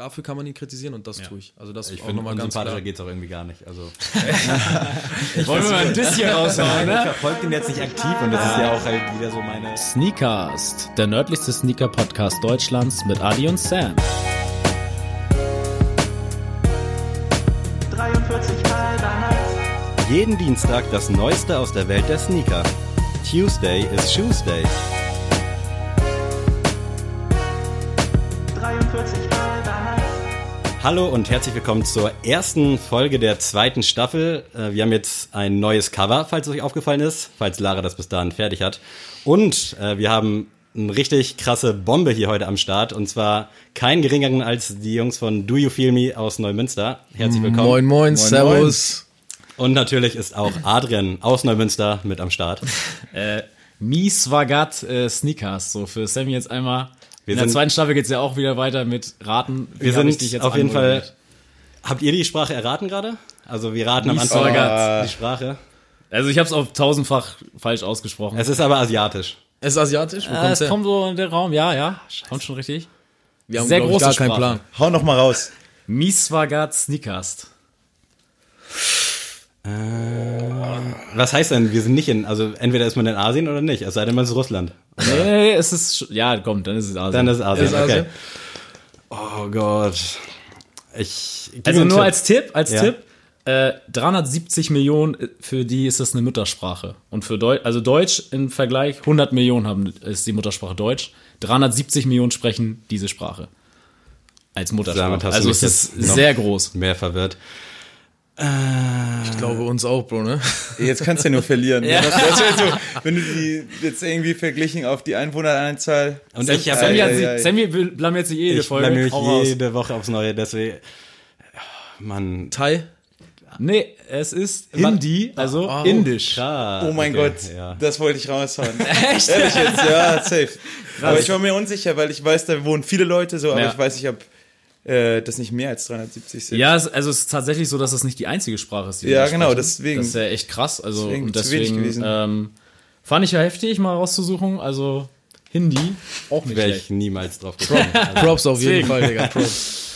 dafür kann man ihn kritisieren und das Ja. tue ich. Also das Ich auch finde, nochmal ganz unsympathischer klar. geht es auch irgendwie gar nicht. Also, Wollen wir mal ein Diss hier raushauen, ich ne? verfolge den jetzt nicht aktiv und das ist ja auch halt wieder so meine. Sneakers, der nördlichste Sneaker-Podcast Deutschlands mit Adi und Sam. 43 Mal Nights. Jeden Dienstag das Neueste aus der Welt der Sneaker. Tuesday is Shoes Day. Hallo und herzlich willkommen zur ersten Folge der zweiten Staffel. Äh, Wir haben jetzt ein neues Cover, falls es euch aufgefallen ist, falls Lara das bis dahin fertig hat. Und äh, wir haben eine richtig krasse Bombe hier heute am Start. Und zwar keinen geringeren als die Jungs von Do You Feel Me aus Neumünster. Herzlich willkommen. Moin, moin, servus. Und natürlich ist auch Adrian aus Neumünster mit am Start. Äh, Mieswagat äh, Sneakers, so für Sammy jetzt einmal. Wir In der zweiten Staffel geht's ja auch wieder weiter mit Raten. Wie Wir sind dich jetzt auf jeden Fall. Habt ihr die Sprache erraten gerade? Also wir raten am Mies Anfang Sagat. die Sprache. Also ich habe es auf tausendfach falsch ausgesprochen. Es ist aber asiatisch. Es ist asiatisch? Wo äh, kommt's es her? kommt so in den Raum, ja, ja. Kommt schon richtig. Wir haben sehr große gar keinen Sprache. Plan. Hau noch mal raus. Mieswagat Sneakers. Was heißt denn, wir sind nicht in, also entweder ist man in Asien oder nicht, es sei denn, man ist Russland. Nee, nee, es ist, ja, komm, dann ist es Asien. Dann ist Asien, Ist okay. Asien? Oh Gott. Ich. Also nur Tipp. als Tipp, als Ja. Tipp, äh, 370 Millionen, äh, für die ist das eine Muttersprache. Und für Deutsch, also Deutsch im Vergleich, 100 Millionen haben, ist die Muttersprache Deutsch. 370 Millionen sprechen diese Sprache. Als Muttersprache. Also es ist sehr groß. Mehr verwirrt. Ich glaube uns auch, Bro, ne? Jetzt kannst du ja nur verlieren. Das wär so, wenn du die jetzt irgendwie verglichen auf die Einwohneranzahl. Und Sam, ich Sammy, ja, ja, sie- ja. Sammy blamiert sich jede ich Folge. blamier mich jede Woche aufs Neue, deswegen. Mann. Thai? Nee, es ist Hindi, also Oh, indisch. Ah, Oh mein okay, Gott, Ja. das wollte ich raushauen. Echt? Ehrlich jetzt, ja, safe. Aber ich war mir unsicher, weil ich weiß, da wohnen viele Leute so, aber Ja. ich weiß nicht, ob äh, das nicht mehr als 370 sind. Ja, also es ist tatsächlich so, dass es nicht die einzige Sprache ist. Die Ja, genau, sprechen. deswegen. Das ist ja echt krass. Also Deswegen und zu wenig deswegen gewesen. ähm, fand ich ja heftig, mal rauszusuchen. Also Hindi auch nicht Wäre ich niemals drauf gekommen. Also, Props auf jeden Deswegen. Fall, Digga. Props.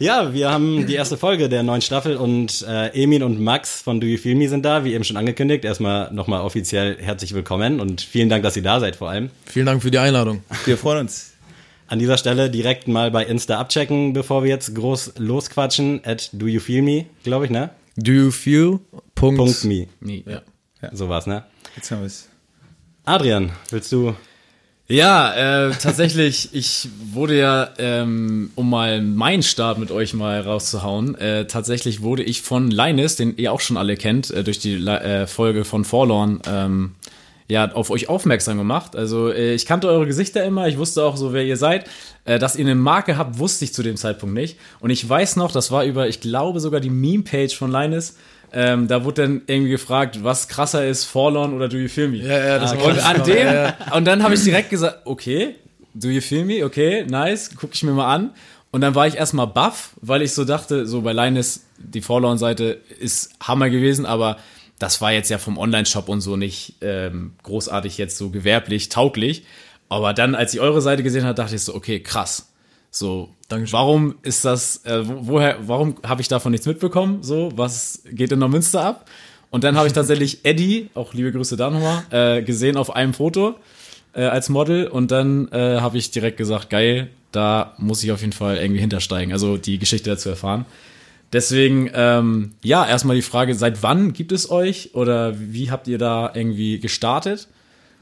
ja, wir haben die erste Folge der neuen Staffel und äh, Emin und Max von Do You Feel Me sind da, wie eben schon angekündigt. Erstmal nochmal offiziell herzlich willkommen und vielen Dank, dass ihr da seid vor allem. Vielen Dank für die Einladung. Wir freuen uns. An dieser Stelle direkt mal bei Insta abchecken, bevor wir jetzt groß losquatschen. At do you feel me, glaube ich, ne? Do you feel? Punkt. Punkt me. Nee, ja. So war's, ne? Jetzt haben wir es. Adrian, willst du? Ja, äh, tatsächlich, ich wurde ja, ähm, um mal meinen Start mit euch mal rauszuhauen, äh, tatsächlich wurde ich von Linus, den ihr auch schon alle kennt, äh, durch die äh, Folge von Forlorn, ähm, ja, auf euch aufmerksam gemacht. Also äh, ich kannte eure Gesichter immer, ich wusste auch so, wer ihr seid. Äh, dass ihr eine Marke habt, wusste ich zu dem Zeitpunkt nicht. Und ich weiß noch, das war über, ich glaube sogar die Meme-Page von Linus. Ähm, da wurde dann irgendwie gefragt, was krasser ist, Forlorn oder Do You Feel Me? Ja, ja, das war Und an dem, Ja, ja. und dann habe ich direkt gesagt, okay, do you feel me? Okay, nice, gucke ich mir mal an. Und dann war ich erstmal baff, weil ich so dachte, so bei Linus, die Forlorn-Seite ist Hammer gewesen, aber das war jetzt ja vom Online-Shop und so nicht ähm, großartig jetzt so gewerblich, tauglich. Aber dann, als ich eure Seite gesehen habe, dachte ich so, okay, krass. So, Dankeschön. warum ist das, äh, wo- woher, warum habe ich davon nichts mitbekommen? So, was geht in Neumünster ab? Und dann habe ich tatsächlich Eddie, auch liebe Grüße da nochmal, äh, gesehen auf einem Foto äh, als Model und dann äh, habe ich direkt gesagt, geil, da muss ich auf jeden Fall irgendwie hintersteigen, also die Geschichte dazu erfahren. Deswegen, ähm, ja, erstmal die Frage, seit wann gibt es euch oder wie habt ihr da irgendwie gestartet?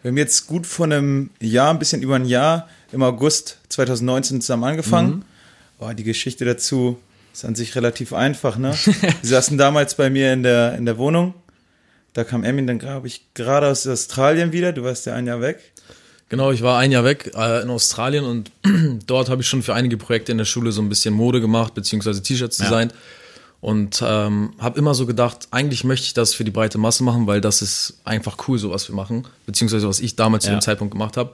Wir haben jetzt gut vor einem Jahr, ein bisschen über ein Jahr, im August 2019 zusammen angefangen. Oh, die Geschichte dazu ist an sich relativ einfach. Ne? Wir saßen damals bei mir in der, in der Wohnung. Da kam Emin dann, glaube ich, gerade aus Australien wieder. Du warst ja ein Jahr weg. Genau, ich war ein Jahr weg äh, in Australien und dort habe ich schon für einige Projekte in der Schule so ein bisschen Mode gemacht, beziehungsweise T-Shirts designt. Und ähm, habe immer so gedacht, eigentlich möchte ich das für die breite Masse machen, weil das ist einfach cool, so was wir machen, beziehungsweise was ich damals zu Ja. dem Zeitpunkt gemacht habe.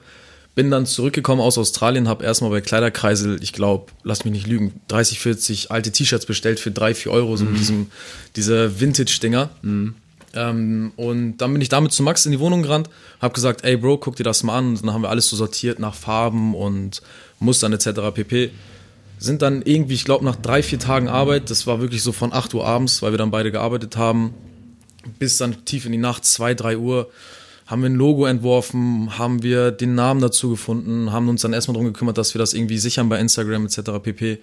Bin dann zurückgekommen aus Australien, habe erstmal bei Kleiderkreisel, ich glaube, lass mich nicht lügen, 30, 40 alte T-Shirts bestellt für 3, 4 Euro, so mit diesem, diese Vintage-Dinger. Ähm, und dann bin ich damit zu Max in die Wohnung gerannt, habe gesagt, ey Bro, guck dir das mal an. Und dann haben wir alles so sortiert nach Farben und Mustern etc. pp. Sind dann irgendwie, ich glaube, nach drei, vier Tagen Arbeit, das war wirklich so von 8 Uhr abends, weil wir dann beide gearbeitet haben, bis dann tief in die Nacht, 2, 3 Uhr, haben wir ein Logo entworfen, haben wir den Namen dazu gefunden, haben uns dann erstmal darum gekümmert, dass wir das irgendwie sichern bei Instagram etc. pp.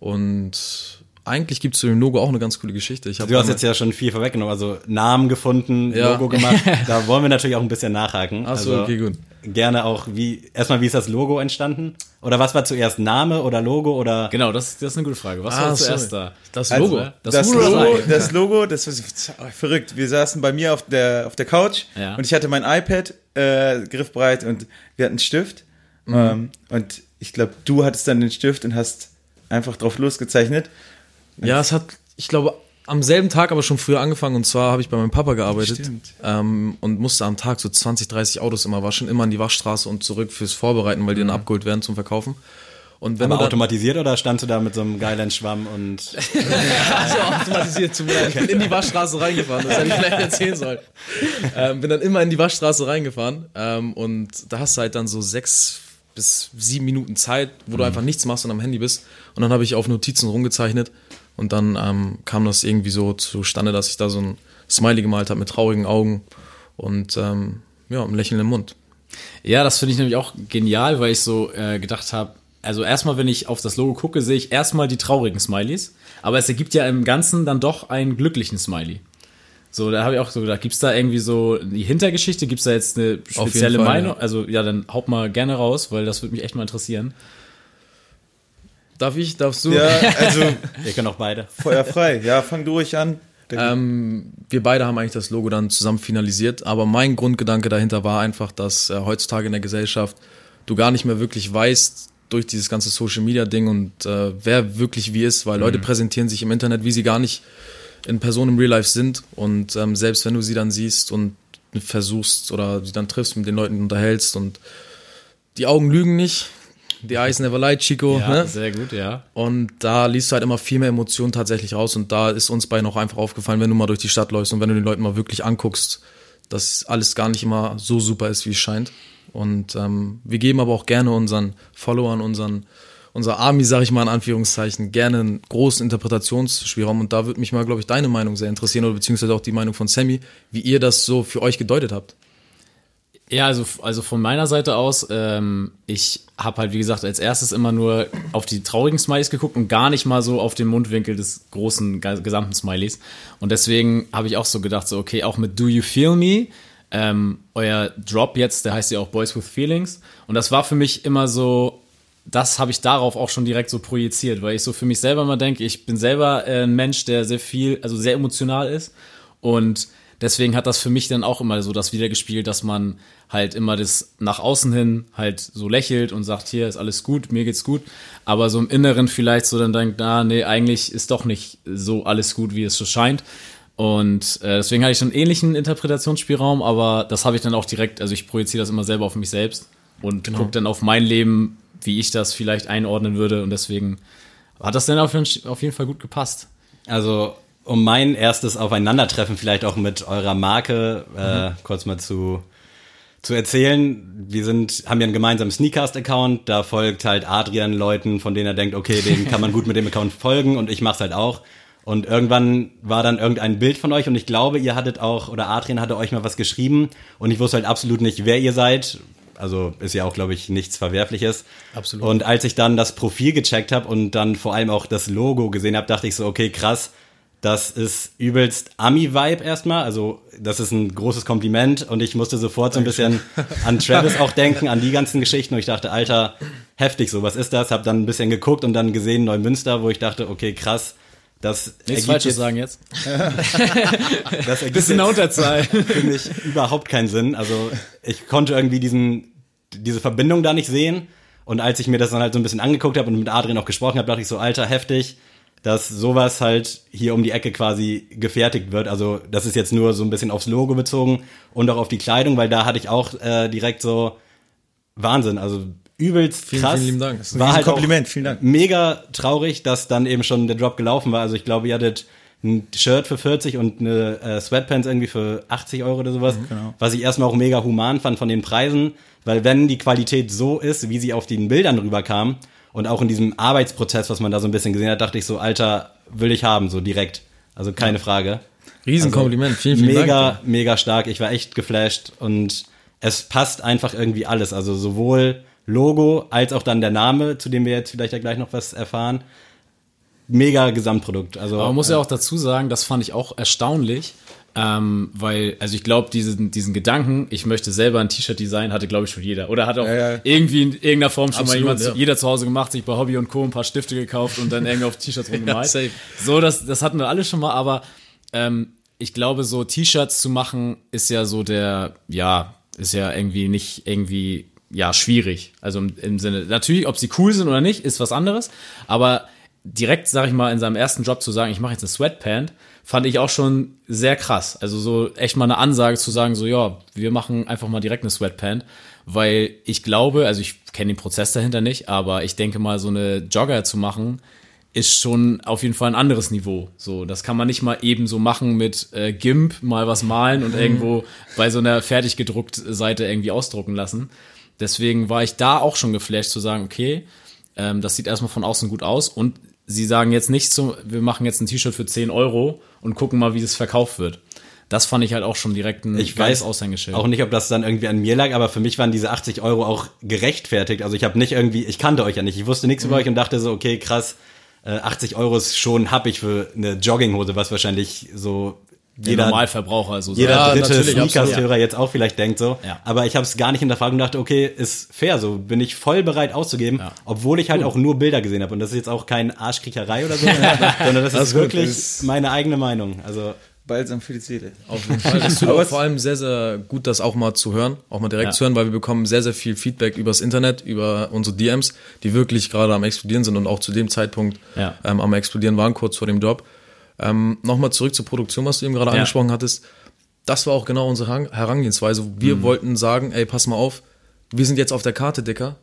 Und eigentlich gibt es zu dem Logo auch eine ganz coole Geschichte. Du hast jetzt ja schon viel vorweggenommen, also Namen gefunden, Ja. Logo gemacht. Da wollen wir natürlich auch ein bisschen nachhaken. Ach so, also okay, gut. Gerne auch, wie, erstmal, wie ist das Logo entstanden? Oder was war zuerst Name oder Logo oder? Genau, das, das ist eine gute Frage. Was Ah, war zuerst sorry. da? Das Also, Logo. Das, Das Logo, Logo. das Logo, das war verrückt. Wir saßen bei mir auf der, auf der Couch Ja. und ich hatte mein iPad äh, griffbereit und wir hatten einen Stift. Mhm. Ähm, und ich glaube, du hattest dann den Stift und hast einfach drauf losgezeichnet. Ja, es hat, ich glaube, am selben Tag aber schon früher angefangen. Und zwar habe ich bei meinem Papa gearbeitet ähm, und musste am Tag so 20, 30 Autos immer waschen, immer in die Waschstraße und zurück fürs Vorbereiten, weil die dann abgeholt werden zum Verkaufen. Und wenn Aber automatisiert oder standst du da mit so einem geilen Schwamm und also automatisiert zum Ich bin in die Waschstraße reingefahren, das hätte ich vielleicht erzählen sollen. Ähm, bin dann immer in die Waschstraße reingefahren ähm, und da hast du halt dann so sechs bis sieben Minuten Zeit, wo du einfach nichts machst und am Handy bist. Und dann habe ich auf Notizen rumgezeichnet und dann ähm, kam das irgendwie so zustande, dass ich da so ein Smiley gemalt habe mit traurigen Augen und ähm, ja, einem lächelnden Mund. Ja, das finde ich nämlich auch genial, weil ich so äh, gedacht habe, also erstmal, wenn ich auf das Logo gucke, sehe ich erstmal die traurigen Smileys, aber es ergibt ja im Ganzen dann doch einen glücklichen Smiley. So, da habe ich auch so gedacht, gibt's da irgendwie so die Hintergeschichte, gibt's da jetzt eine spezielle Fall, Meinung? ja. Also ja, dann haut mal gerne raus, weil das würde mich echt mal interessieren. Darf ich? Darfst du? Ja, also wir können auch beide. Feuer frei. Ja, fang du ruhig an. Ähm, wir beide haben eigentlich das Logo dann zusammen finalisiert, aber mein Grundgedanke dahinter war einfach, dass äh, heutzutage in der Gesellschaft du gar nicht mehr wirklich weißt durch dieses ganze Social Media Ding und äh, wer wirklich wie ist, weil Leute präsentieren sich im Internet, wie sie gar nicht in Person im Real Life sind und ähm, selbst wenn du sie dann siehst und versuchst oder sie dann triffst, mit den Leuten unterhältst und die Augen lügen nicht, die eyes never lie, Chico. Ja, ne? sehr gut, ja. Und da liest du halt immer viel mehr Emotionen tatsächlich raus. Und da ist uns beiden auch einfach aufgefallen, wenn du mal durch die Stadt läufst und wenn du den Leuten mal wirklich anguckst, dass alles gar nicht immer so super ist, wie es scheint. Und ähm, wir geben aber auch gerne unseren Followern, unseren, unser Army, sag ich mal in Anführungszeichen, gerne einen großen Interpretationsspielraum. Und da würde mich mal, glaube ich, deine Meinung sehr interessieren oder beziehungsweise auch die Meinung von Sammy, wie ihr das so für euch gedeutet habt. Ja, also, also von meiner Seite aus, ähm, ich habe halt, wie gesagt, als erstes immer nur auf die traurigen Smileys geguckt und gar nicht mal so auf den Mundwinkel des großen, ge- gesamten Smileys. Und deswegen habe ich auch so gedacht, so, okay, auch mit Do You Feel Me, ähm, euer Drop jetzt, der heißt ja auch Boys with Feelings. Und das war für mich immer so, das habe ich darauf auch schon direkt so projiziert, weil ich so für mich selber mal denke, ich bin selber äh, ein Mensch, der sehr viel, also sehr emotional ist. Und deswegen hat das für mich dann auch immer so das wiedergespielt, dass man halt immer das nach außen hin halt so lächelt und sagt, hier ist alles gut, mir geht's gut, aber so im Inneren vielleicht so dann denkt, na, nee, eigentlich ist doch nicht so alles gut, wie es so scheint. Und äh, deswegen hatte ich einen ähnlichen Interpretationsspielraum, aber das habe ich dann auch direkt, also ich projiziere das immer selber auf mich selbst und gucke dann auf mein Leben, wie ich das vielleicht einordnen würde und deswegen hat das dann auf jeden, auf jeden Fall gut gepasst. Also, um mein erstes Aufeinandertreffen vielleicht auch mit eurer Marke äh, kurz mal zu, zu erzählen. Wir sind, haben ja einen gemeinsamen Sneakcast-Account, da folgt halt Adrian Leuten, von denen er denkt, okay, den kann man gut mit dem Account folgen und ich mach's halt auch. Und irgendwann war dann irgendein Bild von euch und ich glaube, ihr hattet auch, oder Adrian hatte euch mal was geschrieben und ich wusste halt absolut nicht, wer ihr seid. Also ist ja auch, glaube ich, nichts Verwerfliches. Absolut. Und als ich dann das Profil gecheckt habe und dann vor allem auch das Logo gesehen habe, dachte ich so, okay, krass, das ist übelst Ami-Vibe erstmal. Also das ist ein großes Kompliment und ich musste sofort so ein bisschen an Travis auch denken, an die ganzen Geschichten und ich dachte, Alter, heftig so, was ist das? Hab dann ein bisschen geguckt und dann gesehen Neumünster, wo ich dachte, okay, krass, das Nichts Falsches jetzt- sagen jetzt. das ergibt Bisschen Unterzahl. für mich überhaupt keinen Sinn. Also ich konnte irgendwie diesen, diese Verbindung da nicht sehen. Und als ich mir das dann halt so ein bisschen angeguckt habe und mit Adrian auch gesprochen habe, dachte ich so, alter, heftig, dass sowas halt hier um die Ecke quasi gefertigt wird. Also das ist jetzt nur so ein bisschen aufs Logo bezogen und auch auf die Kleidung, weil da hatte ich auch äh, direkt so Wahnsinn. Also übelst Vielen, krass. vielen lieben Dank. Das ist ein War halt Kompliment, vielen Dank. mega traurig, dass dann eben schon der Drop gelaufen war. Also ich glaube, ihr hattet ein Shirt für 40 und eine äh, Sweatpants irgendwie für 80 Euro oder sowas. genau. Was ich erstmal auch mega human fand von den Preisen, weil wenn die Qualität so ist, wie sie auf den Bildern rüberkam Und auch in diesem Arbeitsprozess, was man da so ein bisschen gesehen hat, dachte ich so, Alter, will ich haben, so direkt. Also keine Frage. Riesenkompliment, vielen, vielen mega, Dank. mega stark. Ich war echt geflasht und es passt einfach irgendwie alles. Also sowohl Logo als auch dann der Name, zu dem wir jetzt vielleicht ja gleich noch was erfahren. Mega Gesamtprodukt. Also Aber man muss ja auch dazu sagen, das fand ich auch erstaunlich, ähm, weil, also ich glaube, diesen, diesen Gedanken, ich möchte selber ein T-Shirt designen, hatte, glaube ich, schon jeder. Oder hat auch Ja, ja. irgendwie in irgendeiner Form schon Absolut, mal jemand, ja. jeder zu Hause gemacht, sich bei Hobby und Co. ein paar Stifte gekauft und dann irgendwie auf T-Shirts rumgemalt. so, das, das hatten wir alle schon mal, aber ähm, ich glaube, so T-Shirts zu machen, ist ja so der, ja, ist ja irgendwie nicht irgendwie, ja, schwierig. Also im, im Sinne, natürlich, ob sie cool sind oder nicht, ist was anderes, aber direkt, sag ich mal, in seinem ersten Job zu sagen, ich mache jetzt eine Sweatpant, fand ich auch schon sehr krass. Also so echt mal eine Ansage zu sagen, so ja, wir machen einfach mal direkt eine Sweatpant, weil ich glaube, also ich kenne den Prozess dahinter nicht, aber ich denke mal, so eine Jogger zu machen, ist schon auf jeden Fall ein anderes Niveau. So, das kann man nicht mal eben so machen mit äh, GIMP, mal was malen und irgendwo bei so einer fertig gedruckt Seite irgendwie ausdrucken lassen. Deswegen war ich da auch schon geflasht zu sagen, okay, ähm, das sieht erstmal von außen gut aus und sie sagen jetzt nicht so, wir machen jetzt ein T-Shirt für 10 Euro und gucken mal, wie es verkauft wird. Das fand ich halt auch schon direkt ein ich weiß Aushängeschild. auch nicht, ob das dann irgendwie an mir lag, aber für mich waren diese 80 Euro auch gerechtfertigt. Also ich habe nicht irgendwie, ich kannte euch ja nicht, ich wusste nichts Mhm. über euch und dachte so, okay, krass, äh, 80 Euro ist schon happig für eine Jogginghose, was wahrscheinlich so der jeder, Normalverbraucher so jeder. Ja, dritte natürlich, Sneakers-Hörer jetzt auch vielleicht denkt so. Ja. Aber ich habe es gar nicht hinterfragt und dachte, okay, ist fair, so bin ich voll bereit auszugeben, Ja. obwohl ich halt auch nur Bilder gesehen habe. Und das ist jetzt auch kein Arschkriecherei oder so, sondern das, ist ist wirklich das ist- meine eigene Meinung. Also Balsam für die Seele. Auf jeden Fall. Es tut auch vor allem sehr, sehr gut, das auch mal zu hören, auch mal direkt Ja. zu hören, weil wir bekommen sehr, sehr viel Feedback übers Internet, über unsere DMs, die wirklich gerade am explodieren sind und auch zu dem Zeitpunkt Ja. ähm, am explodieren waren, kurz vor dem Job. Ähm, Nochmal zurück zur Produktion, was du eben gerade Ja. angesprochen hattest. Das war auch genau unsere Herang- Herangehensweise. Wir Mhm. wollten sagen, ey, pass mal auf, wir sind jetzt auf der Karte, Dicker.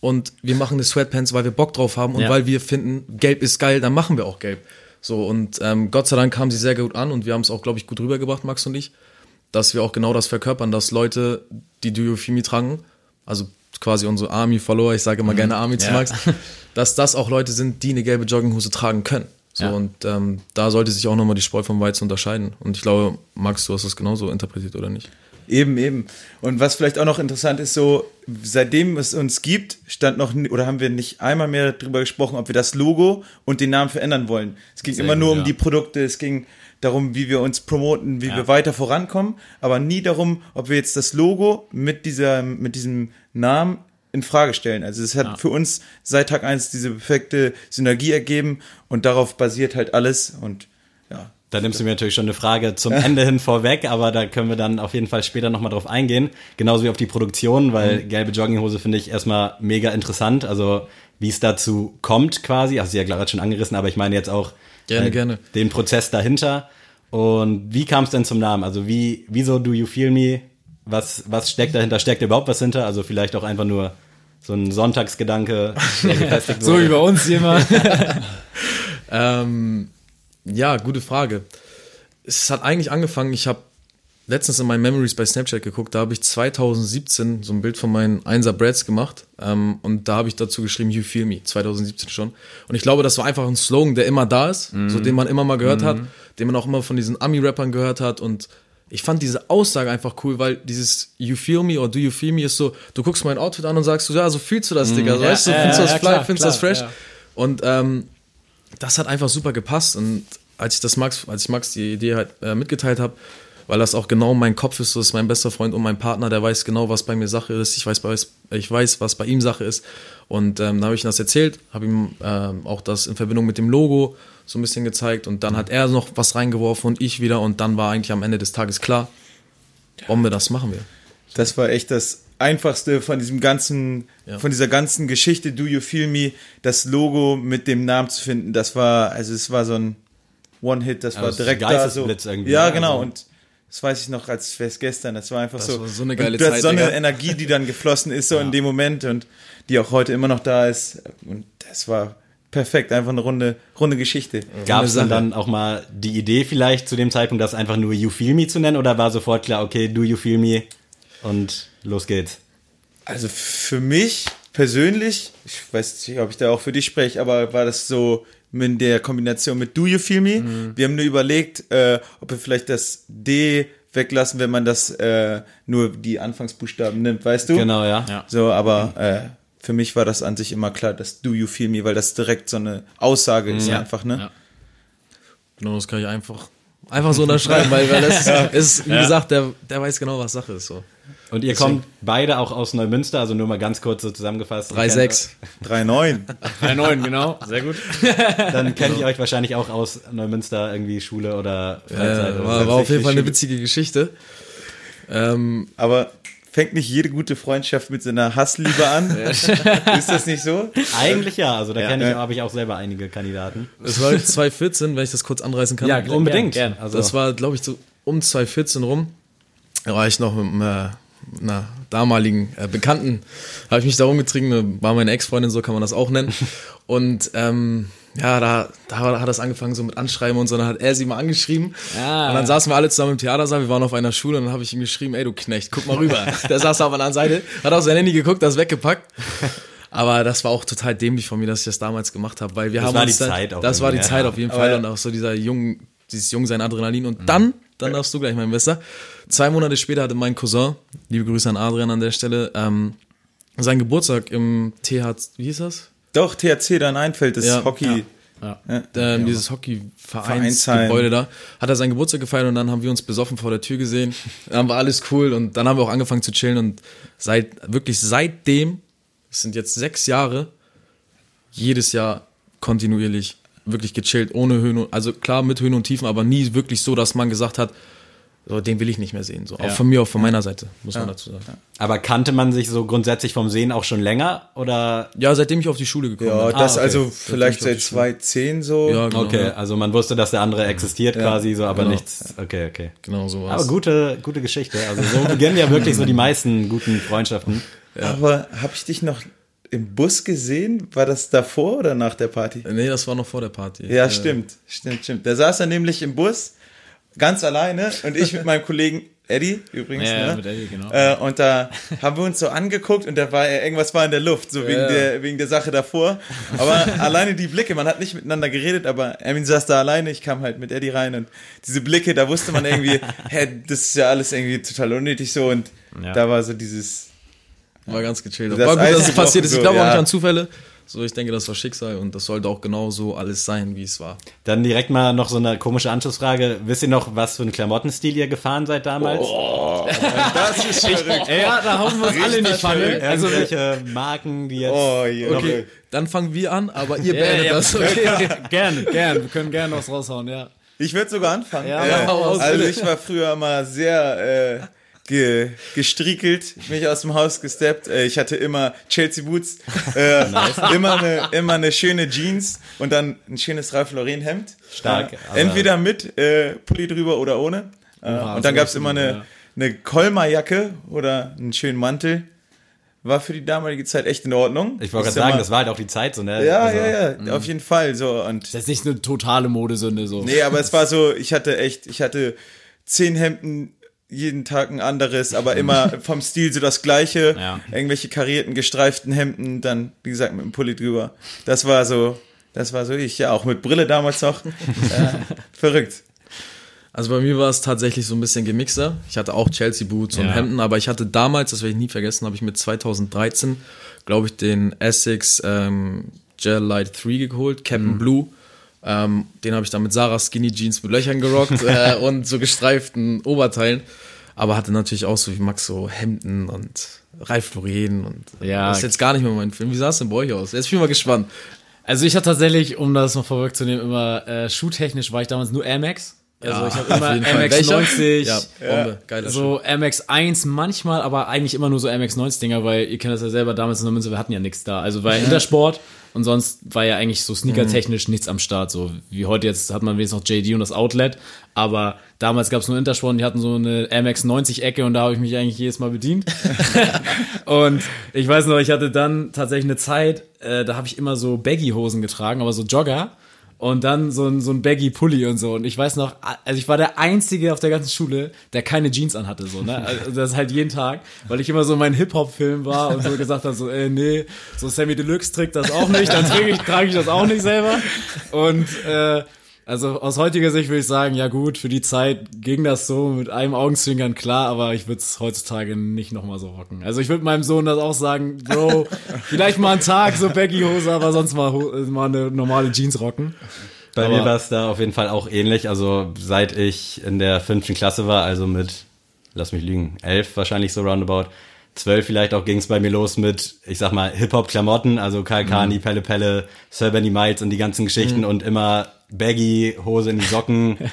Und wir machen eine Sweatpants, weil wir Bock drauf haben und Ja. weil wir finden, gelb ist geil, dann machen wir auch gelb. So, und ähm, Gott sei Dank kam sie sehr gut an und wir haben es auch, glaube ich, gut rübergebracht, Max und ich, dass wir auch genau das verkörpern, dass Leute, die Duofimi tragen, also quasi unsere Army-Follower, ich sage immer gerne Army zu Mhm. Ja. Max, dass das auch Leute sind, die eine gelbe Jogginghose tragen können. So, Ja. und ähm, da sollte sich auch nochmal die Spreu vom Weizen unterscheiden. Und ich glaube, Max, du hast das genauso interpretiert, oder nicht? Eben, eben. Und was vielleicht auch noch interessant ist, so, seitdem es uns gibt, stand noch, oder haben wir nicht einmal mehr darüber gesprochen, ob wir das Logo und den Namen verändern wollen. Es ging Sehr immer gut, nur um ja. die Produkte, es ging darum, wie wir uns promoten, wie Ja. wir weiter vorankommen, aber nie darum, ob wir jetzt das Logo mit dieser, mit diesem Namen in Frage stellen. Also es hat Ja. für uns seit Tag eins diese perfekte Synergie ergeben und darauf basiert halt alles und ja, Da nimmst du mir natürlich schon eine Frage zum Ende hin vorweg, aber da können wir dann auf jeden Fall später nochmal drauf eingehen. Genauso wie auf die Produktion, Mhm. weil gelbe Jogginghose finde ich erstmal mega interessant. Also wie es dazu kommt quasi, hast du ja gerade schon angerissen, aber ich meine jetzt auch Gerne, gerne. den Prozess dahinter. Und wie kam es denn zum Namen? Also wie, wieso do you feel me? Was, was steckt dahinter? Steckt überhaupt was hinter? Also vielleicht auch einfach nur so ein Sonntagsgedanke, der gefestigt So wie bei uns jemand. Ähm, ja, gute Frage. Es hat eigentlich angefangen, ich habe letztens in meinen Memories bei Snapchat geguckt, da habe ich 2017 so ein Bild von meinen Einser Brads gemacht ähm, und da habe ich dazu geschrieben, You Feel Me, 2017 schon. Und ich glaube, das war einfach ein Slogan, der immer da ist, so den man immer mal gehört hat, den man auch immer von diesen Ami-Rappern gehört hat und ich fand diese Aussage einfach cool, weil dieses You Feel Me oder Do You Feel Me ist so, du guckst mein Outfit an und sagst so, ja, so fühlst du das, Digga, so, Ja, weißt du, ja, findest du ja, das fly, findest du das fresh? und ähm, das hat einfach super gepasst und als ich das Max, als ich Max die Idee halt äh, mitgeteilt habe, weil das auch genau mein Kopf ist, so ist mein bester Freund und mein Partner, der weiß genau, was bei mir Sache ist, ich weiß, weiß ich weiß, was bei ihm Sache ist. Und ähm, dann habe ich ihm das erzählt, habe ihm ähm, auch das in Verbindung mit dem Logo so ein bisschen gezeigt und dann hat er noch was reingeworfen und ich wieder und dann war eigentlich am Ende des Tages klar, Bombe, das machen wir. Das war echt das Einfachste von diesem ganzen, Ja. von dieser ganzen Geschichte Do You Feel Me, das Logo mit dem Namen zu finden. Das war, also es war so ein One-Hit, das war das direkt da so. Irgendwie, Ja, ja, genau. also. Und das weiß ich noch, als wäre es gestern. Das war einfach Das so. war so eine geile und das Zeit, So eine Digga. Energie, die dann geflossen ist so in dem Moment und die auch heute immer noch da ist. Und das war perfekt, einfach eine runde, runde Geschichte. Gab es dann auch mal die Idee vielleicht zu dem Zeitpunkt, das einfach nur You Feel Me zu nennen oder war sofort klar, okay, do You Feel Me und los geht's? Also für mich persönlich, ich weiß nicht, ob ich da auch für dich spreche, aber war das so mit der Kombination mit Do You Feel Me? Mhm. Wir haben nur überlegt, äh, ob wir vielleicht das D weglassen, wenn man das äh, nur die Anfangsbuchstaben nimmt, weißt du? Genau, ja. Ja. So, aber äh, für mich war das an sich immer klar, das Do You Feel Me, weil das direkt so eine Aussage ist einfach, ne? Ja. Genau, das kann ich einfach, einfach so unterschreiben, weil, weil das ist, wie gesagt, der, der weiß genau, was Sache ist. So. Und ihr kommt beide auch aus Neumünster, also nur mal ganz kurz so zusammengefasst. 3-6. 3-9. 3-9, genau. Sehr gut. Dann kennt ihr euch wahrscheinlich auch aus Neumünster irgendwie Schule oder Freizeit. Äh, oder war, war auf jeden Fall eine Schule. witzige Geschichte. Ähm, Aber fängt nicht jede gute Freundschaft mit so einer Hassliebe an? ist das nicht so? Eigentlich ja, also da kenne ich, Ja. habe ich auch selber einige Kandidaten. es war 2014, wenn ich das kurz anreißen kann. Ja, unbedingt. gern, Also, Das war, glaube ich, so um 2014 rum. Da war ich noch mit einem, äh, einer damaligen äh, Bekannten, habe ich mich da rumgetrieben, war meine Ex-Freundin, so kann man das auch nennen. Und ähm, ja, da, da hat das angefangen so mit Anschreiben und so, dann hat er sie mal angeschrieben. Ah. Und dann saßen wir alle zusammen im Theatersaal, wir waren auf einer Schule und dann habe ich ihm geschrieben, ey du Knecht, guck mal rüber. Der saß auf einer anderen Seite, hat auf sein Handy geguckt, das weggepackt. Aber das war auch total dämlich von mir, dass ich das damals gemacht habe, weil wir Das haben war uns die dann, Zeit auch Das war die irgendwie, Zeit ja. auf jeden Fall ja. und auch so dieser jungen, dieses Jungsein Adrenalin und dann, dann darfst du gleich mein Bester. Zwei Monate später hatte mein Cousin, liebe Grüße an Adrian an der Stelle, ähm, seinen Geburtstag im TH, wie hieß das? Doch, THC dann einfällt, das Ja. Hockey. ähm, dieses Hockeyvereinsgebäude da, hat er seinen Geburtstag gefeiert und dann haben wir uns besoffen vor der Tür gesehen. Dann war alles cool und dann haben wir auch angefangen zu chillen und seit, wirklich seitdem, es sind jetzt sechs Jahre, jedes Jahr kontinuierlich wirklich gechillt, ohne Höhen und, also klar mit Höhen und Tiefen, aber nie wirklich so, dass man gesagt hat, so, den will ich nicht mehr sehen. So, auch von mir, auch von meiner Seite, muss man dazu sagen. aber kannte man sich so grundsätzlich vom Sehen auch schon länger? Oder? Ja, seitdem ich auf die Schule gekommen Ja, bin. das okay. also vielleicht seit Schule. 2010 so. Ja, genau, Okay, ja, also man wusste, dass der andere existiert quasi, so, aber Genau. nichts. Okay, okay. genau so Aber war's. gute, gute Geschichte. Also so beginnen ja wirklich so die meisten guten Freundschaften. Aber habe ich dich noch im Bus gesehen? War das davor oder nach der Party? Nee, das war noch vor der Party. Ja, Äh, stimmt, stimmt, stimmt. Da saß er nämlich im Bus, ganz alleine und ich mit meinem Kollegen Eddie übrigens. Ja, ja, ne? mit Eddie, genau. Äh, und da haben wir uns so angeguckt und da war irgendwas war in der Luft, so wegen, Ja. der, wegen der Sache davor. Aber alleine die Blicke, man hat nicht miteinander geredet, aber Ermin saß da alleine, ich kam halt mit Eddie rein und diese Blicke, da wusste man irgendwie, hä, das ist ja alles irgendwie total unnötig so und Ja. da war so dieses, War ganz gechillt. Das war gut, dass es passiert ist. Ich so, glaube auch ja. nicht an Zufälle. So, ich denke, das war Schicksal und das sollte auch genau so alles sein, wie es war. Dann direkt mal noch so eine komische Anschlussfrage. Wisst ihr noch, was für einen Klamottenstil ihr gefahren seid damals? das ist verrückt. Ja, da hauen wir uns alle in die Pfanne. Also welche Marken, die jetzt... Oh, je, Okay, dann fangen wir an, aber ihr Ja, beendet ja, das. Okay. Gerne, gerne. Wir können gerne was raushauen, ja. Ich würde sogar anfangen. Ja, Äh, also ich war früher mal sehr äh, ge, gestriekelt, mich aus dem Haus gesteppt. Äh, ich hatte immer Chelsea Boots, äh, immer, eine, immer eine schöne Jeans und dann ein schönes Ralph Lauren Hemd. Stark, entweder mit äh, Pulli drüber oder ohne. Äh, und dann gab es immer eine, eine Kolmarjacke oder einen schönen Mantel. War für die damalige Zeit echt in Ordnung. Ich wollte gerade sag sagen, mal- das war halt auch die Zeit so, ne? ja, also, ja, ja, auf jeden Fall so und Das ist nicht eine totale Modesünde so. Nee, aber es war so, ich hatte echt, ich hatte zehn Hemden, jeden Tag ein anderes, aber immer vom Stil so das gleiche. Ja. Irgendwelche karierten, gestreiften Hemden, dann, wie gesagt, mit dem Pulli drüber. Das war so, das war so ich, ja, auch mit Brille damals noch. äh, verrückt. Also bei mir war es tatsächlich so ein bisschen gemixter. Ich hatte auch Chelsea Boots und Ja. Hemden, aber ich hatte damals, das werde ich nie vergessen, habe ich mit 2013, glaube ich, den Essex ähm, Gel Light 3 geholt, Captain Blue. Ähm, den habe ich dann mit Sarah Skinny Jeans mit Löchern gerockt äh, und so gestreiften Oberteilen. Aber hatte natürlich auch so wie Max so Hemden und Ralph Lauren und Ja. das ist jetzt gar nicht mehr mein Film. Wie sah es denn bei euch aus? Jetzt bin ich mal gespannt. Also ich hatte tatsächlich, um das noch vorwegzunehmen, immer äh, schuhtechnisch war ich damals nur Air Max. Also ich habe immer jeden Air Fall. Max Welcher? 90, Ja, Bombe, geiler Schuh. so Air Max 1 manchmal, aber eigentlich immer nur so Air Max 90 Dinger, weil ihr kennt das ja selber damals in der Münze, wir hatten ja nichts da. Also war ja Intersport und sonst war ja eigentlich so sneakertechnisch nichts am Start. So wie heute jetzt hat man wenigstens noch JD und das Outlet, aber damals gab es nur Intersport und die hatten so eine Air Max 90 Ecke und da habe ich mich eigentlich jedes Mal bedient. und ich weiß noch, ich hatte dann tatsächlich eine Zeit, äh, da habe ich immer so Baggy-Hosen getragen, aber so Jogger. Und dann so ein, so ein baggy Pulli und so. Und ich weiß noch, also ich war der Einzige auf der ganzen Schule, der keine Jeans anhatte, so, ne? Also das halt jeden Tag, weil ich immer so mein Hip-Hop-Film war und so gesagt habe, so, ey, nee, so Sammy Deluxe trägt das auch nicht, dann trage ich, trage ich das auch nicht selber. Und, äh, also aus heutiger Sicht würde ich sagen, ja gut, für die Zeit ging das so mit einem Augenzwinkern klar, aber ich würde es heutzutage nicht nochmal so rocken. Also ich würde meinem Sohn das auch sagen, Bro, vielleicht mal einen Tag so Baggy-Hose, aber sonst mal, mal eine normale Jeans rocken. Bei Aber- mir war es da auf jeden Fall auch ähnlich. Also seit ich in der fünften Klasse war, also mit, lass mich lügen, elf wahrscheinlich so roundabout, zwölf vielleicht auch ging es bei mir los mit, ich sag mal, Hip-Hop-Klamotten, also Kalkani, Mhm. Pelle Pelle, Sir Benny Miles und die ganzen Geschichten und immer Baggy, Hose in die Socken.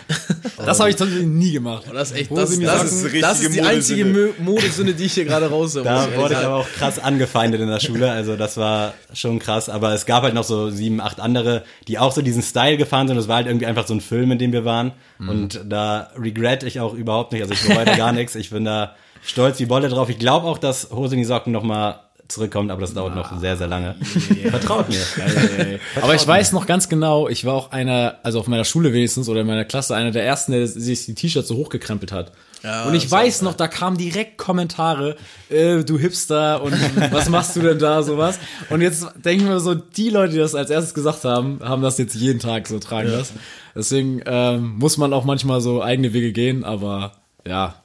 Das habe ich tatsächlich nie gemacht. Das ist echt, das, das, ist, das ist die einzige Modesünde, die ich hier gerade raushöre. muss Da wurde ich aber auch krass angefeindet in der Schule, also das war schon krass. Aber es gab halt noch so sieben, acht andere, die auch so diesen Style gefahren sind. Es war halt irgendwie einfach so ein Film, in dem wir waren. Und da regret ich auch überhaupt nicht. Also ich bereue da gar nichts. Ich bin da stolz wie Bolle drauf. Ich glaube auch, dass Hose in die Socken nochmal zurückkommt, aber das dauert noch sehr, sehr lange. Vertraut mir. Aber ich weiß noch ganz genau, ich war auch einer, also auf meiner Schule wenigstens oder in meiner Klasse, einer der ersten, der sich die T-Shirts so hochgekrempelt hat. Ja, und ich weiß noch, da kamen direkt Kommentare, äh, du Hipster und was machst du denn da, sowas. Und jetzt denke ich mir so, die Leute, die das als erstes gesagt haben, haben das jetzt jeden Tag so tragen das. Deswegen ähm, muss man auch manchmal so eigene Wege gehen, aber ja.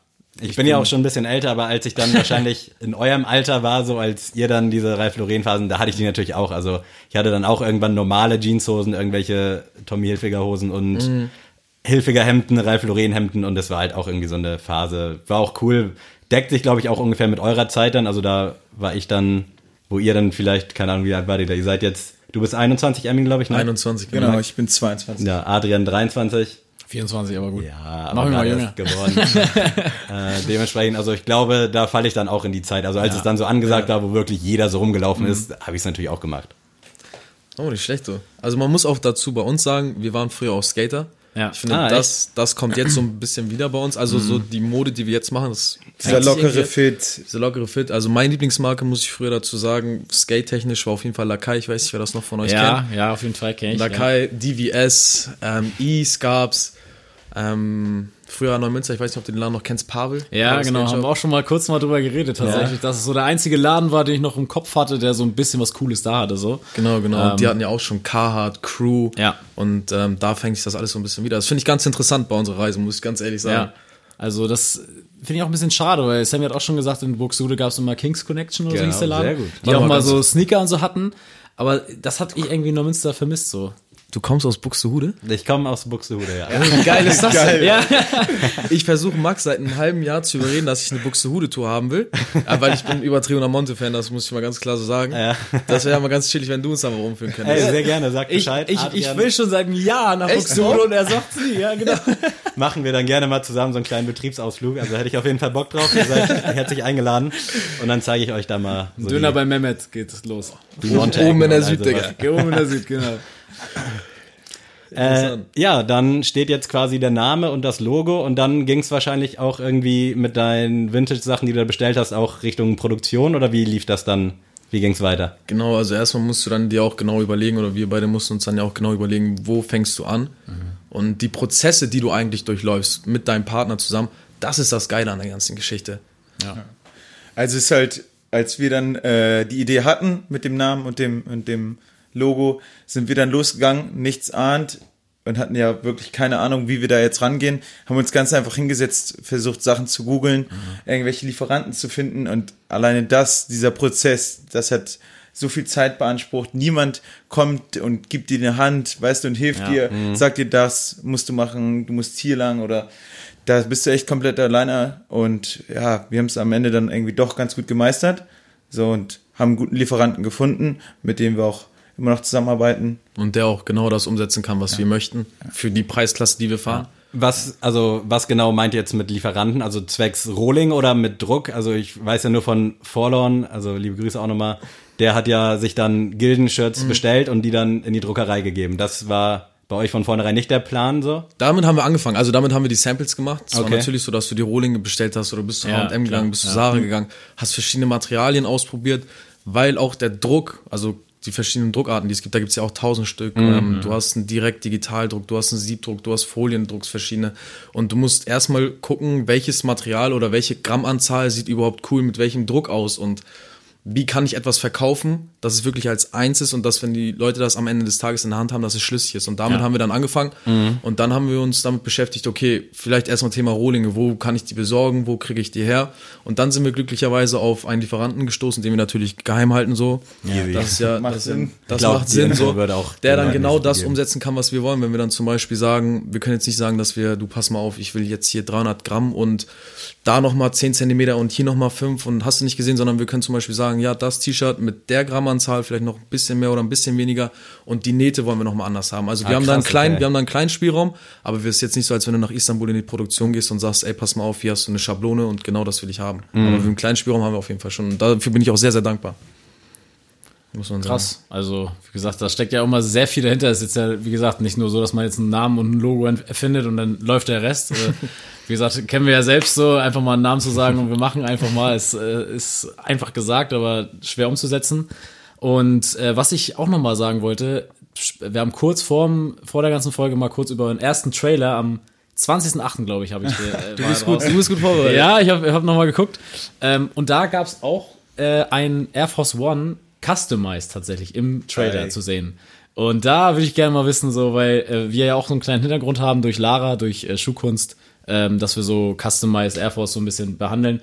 Ich bin ja auch schon ein bisschen älter, aber als ich dann wahrscheinlich in eurem Alter war, so als ihr dann diese Ralph Lauren Phasen, da hatte ich die natürlich auch. Also ich hatte dann auch irgendwann normale Jeanshosen, irgendwelche Tommy Hilfiger Hosen und Hilfiger Hemden, Ralph Lauren Hemden und das war halt auch irgendwie so eine Phase. War auch cool. Deckt sich, glaube ich, auch ungefähr mit eurer Zeit dann. Also da war ich dann, wo ihr dann vielleicht, keine Ahnung, wie alt war ihr da? Ihr seid jetzt, du bist 21, Emin, glaube ich, ne? 21, Genau, ich bin 22. Ja, Adrian 23. 24, aber gut. Ja, Mach aber gerade jünger. erst geworden. äh, dementsprechend, also ich glaube, da falle ich dann auch in die Zeit. Also als es dann so angesagt war, wo wirklich jeder so rumgelaufen Mhm. ist, habe ich es natürlich auch gemacht. Oh, nicht schlecht so. Also man muss auch dazu bei uns sagen, wir waren früher auch Skater. Ja. Ich finde, Ah, das, das kommt jetzt so ein bisschen wieder bei uns. Also so die Mode, die wir jetzt machen, das Dieser lockere Fit. Dieser lockere Fit. Also meine Lieblingsmarke, muss ich früher dazu sagen, skate-technisch war auf jeden Fall Lakai. Ich weiß nicht, wer das noch von euch Ja, kennt. ja, auf jeden Fall kenne ich. ja. Lakai, DVS, ähm, gab's. Ähm, früher Neumünster, ich weiß nicht, ob du den Laden noch kennst, Pavel. Ja, genau, Skate haben wir auch schon mal kurz mal drüber geredet tatsächlich, dass es so der einzige Laden war, den ich noch im Kopf hatte, der so ein bisschen was Cooles da hatte, so. Genau, genau. Ähm, die hatten ja auch schon Carhartt, Crew. Ja. Und ähm, da fängt sich das alles so ein bisschen wieder. Das finde ich ganz interessant bei unserer Reise, muss ich ganz ehrlich sagen. Ja. Also das finde ich auch ein bisschen schade, weil Sammy hat auch schon gesagt, in Buxtehude gab es immer Kings Connection oder so Genau, hieß der Laden, sehr gut. die Warte auch mal so Sneaker und so hatten. Aber das hat ich irgendwie in Neumünster vermisst so. Du kommst aus Buxtehude? Ich komme aus Buxtehude, ja. Wie geil ist das Geil. Ja. Ich versuche Max seit einem halben Jahr zu überreden, dass ich eine Buxtehude-Tour haben will. Ja, weil ich bin übertriebener Monte-Fan, das muss ich mal ganz klar so sagen. Ja. Das wäre ja mal ganz chillig, wenn du uns da mal rumführen Ey, könntest. sehr gerne, sag Ich, Bescheid. ich, ich Adrian. will schon seit einem Jahr nach Echt? Buxtehude und er sagt's nie, ja genau. Machen wir dann gerne mal zusammen so einen kleinen Betriebsausflug. Also hätte ich auf jeden Fall Bock drauf. Ihr seid herzlich eingeladen. Und dann zeige ich euch da mal so Döner bei Mehmet geht los. die Monte Oben in der Süd, Digga. oben in der Süd, genau. Äh, ja, dann steht jetzt quasi der Name und das Logo und dann ging es wahrscheinlich auch irgendwie mit deinen Vintage-Sachen, die du da bestellt hast, auch Richtung Produktion oder wie lief das dann? Wie ging es weiter? Genau, also erstmal musst du dann dir auch genau überlegen, oder wir beide mussten uns dann ja auch genau überlegen, wo fängst du an. Und die Prozesse, die du eigentlich durchläufst mit deinem Partner zusammen, das ist das Geile an der ganzen Geschichte. Also es ist halt, als wir dann äh, die Idee hatten mit dem Namen und dem, und dem Logo, sind wir dann losgegangen, nichts ahnt und hatten ja wirklich keine Ahnung, wie wir da jetzt rangehen, haben uns ganz einfach hingesetzt, versucht Sachen zu googeln, irgendwelche Lieferanten zu finden und alleine das, dieser Prozess, das hat so viel Zeit beansprucht. Niemand kommt und gibt dir eine Hand, weißt du, und hilft dir, sagt dir das, musst du machen, du musst hier lang oder da bist du echt komplett alleine. Und ja, wir haben es am Ende dann irgendwie doch ganz gut gemeistert. So und haben einen guten Lieferanten gefunden, mit dem wir auch immer noch zusammenarbeiten. Und der auch genau das umsetzen kann, was wir möchten, für die Preisklasse, die wir fahren. Was, also, was genau meint ihr jetzt mit Lieferanten? Also zwecks Rolling oder mit Druck? Also ich weiß ja nur von Forlorn, also liebe Grüße auch nochmal, der hat ja sich dann Gildenshirts bestellt und die dann in die Druckerei gegeben. Das war bei euch von vornherein nicht der Plan so? Damit haben wir angefangen. Also damit haben wir die Samples gemacht. Es war Okay. natürlich so, dass du die Rohlinge bestellt hast oder bist zu Ja, H&M gegangen, bist zu Ja. Sarah gegangen, hast verschiedene Materialien ausprobiert, weil auch der Druck, also die verschiedenen Druckarten, die es gibt. Da gibt es ja auch tausend Stück. Ähm, du hast einen direkt Digitaldruck, du hast einen Siebdruck, du hast Foliendrucks verschiedene. Und du musst erstmal gucken, welches Material oder welche Grammanzahl sieht überhaupt cool mit welchem Druck aus und wie kann ich etwas verkaufen, dass es wirklich als eins ist und dass, wenn die Leute das am Ende des Tages in der Hand haben, dass es schlüssig ist. Und damit haben wir dann angefangen und dann haben wir uns damit beschäftigt, okay, vielleicht erstmal Thema Rohlinge, wo kann ich die besorgen, wo kriege ich die her? Und dann sind wir glücklicherweise auf einen Lieferanten gestoßen, den wir natürlich geheim halten so. das ist ja, Macht das, Sinn. das glaub, macht Sinn so, der dann genau das gegeben. umsetzen kann, was wir wollen. Wenn wir dann zum Beispiel sagen, wir können jetzt nicht sagen, dass wir, du pass mal auf, ich will jetzt hier 300 Gramm und da nochmal 10 Zentimeter und hier nochmal 5 und hast du nicht gesehen, sondern wir können zum Beispiel sagen, ja, das T-Shirt mit der Grammanzahl vielleicht noch ein bisschen mehr oder ein bisschen weniger und die Nähte wollen wir nochmal anders haben. Also wir Ah, haben da einen krass, kleinen, okay. wir haben da einen kleinen Spielraum, aber wir ist jetzt nicht so, als wenn du nach Istanbul in die Produktion gehst und sagst, ey, pass mal auf, hier hast du eine Schablone und genau das will ich haben. Mhm. Aber einen kleinen Spielraum haben wir auf jeden Fall schon. Und dafür bin ich auch sehr, sehr dankbar. Muss man sagen. Krass. Also, wie gesagt, da steckt ja auch immer sehr viel dahinter. Es ist jetzt ja, wie gesagt, nicht nur so, dass man jetzt einen Namen und ein Logo erfindet und dann läuft der Rest. Äh, wie gesagt, kennen wir ja selbst so, einfach mal einen Namen zu sagen und wir machen einfach mal. Es äh, ist einfach gesagt, aber schwer umzusetzen. Und äh, was ich auch nochmal sagen wollte, wir haben kurz vorm, vor der ganzen Folge mal kurz über den ersten Trailer am 20.08. glaube ich, habe ich. Äh, Du bist gut, du bist gut vorbereitet. ja, ich habe hab nochmal geguckt. Ähm, und da gab es auch äh, ein Air Force One customized tatsächlich im Trailer Ey. zu sehen. Und da würde ich gerne mal wissen, so, weil äh, wir ja auch so einen kleinen Hintergrund haben durch Lara, durch äh, Schuhkunst, ähm, dass wir so customized Air Force so ein bisschen behandeln.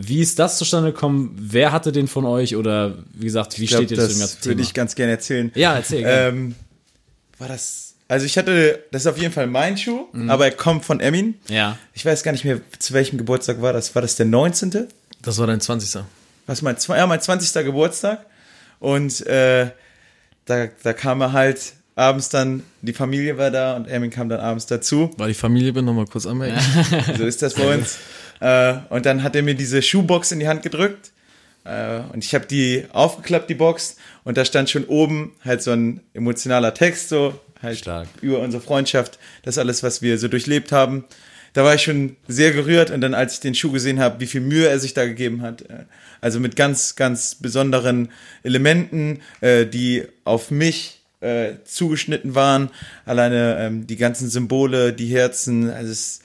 Wie ist das zustande gekommen? Wer hatte den von euch? Oder wie gesagt, wie Ich glaube, steht ihr zu dem das ganzen würde Thema? ich ganz gerne erzählen. ja, erzähl. gerne. Ähm, war das. Also ich hatte, das ist auf jeden Fall mein Schuh, Mhm. aber er kommt von Emin. ja. Ich weiß gar nicht mehr, zu welchem Geburtstag war das. War das der 19.? Das war dein 20. Was mein, ja, mein 20. Geburtstag. Und äh, da, da kam er halt abends dann, die Familie war da und Emin kam dann abends dazu. Weil ich Familie bin, nochmal kurz anmelden. So ist das bei uns. äh, und dann hat er mir diese Schuhbox in die Hand gedrückt. Äh, und ich habe die aufgeklappt, die Box. Und da stand schon oben halt so ein emotionaler Text, so halt Stark. über unsere Freundschaft, das alles, was wir so durchlebt haben. Da war ich schon sehr gerührt und dann, als ich den Schuh gesehen habe, wie viel Mühe er sich da gegeben hat, äh, also mit ganz, ganz besonderen Elementen, äh, die auf mich äh, zugeschnitten waren, alleine ähm, die ganzen Symbole, die Herzen, also es,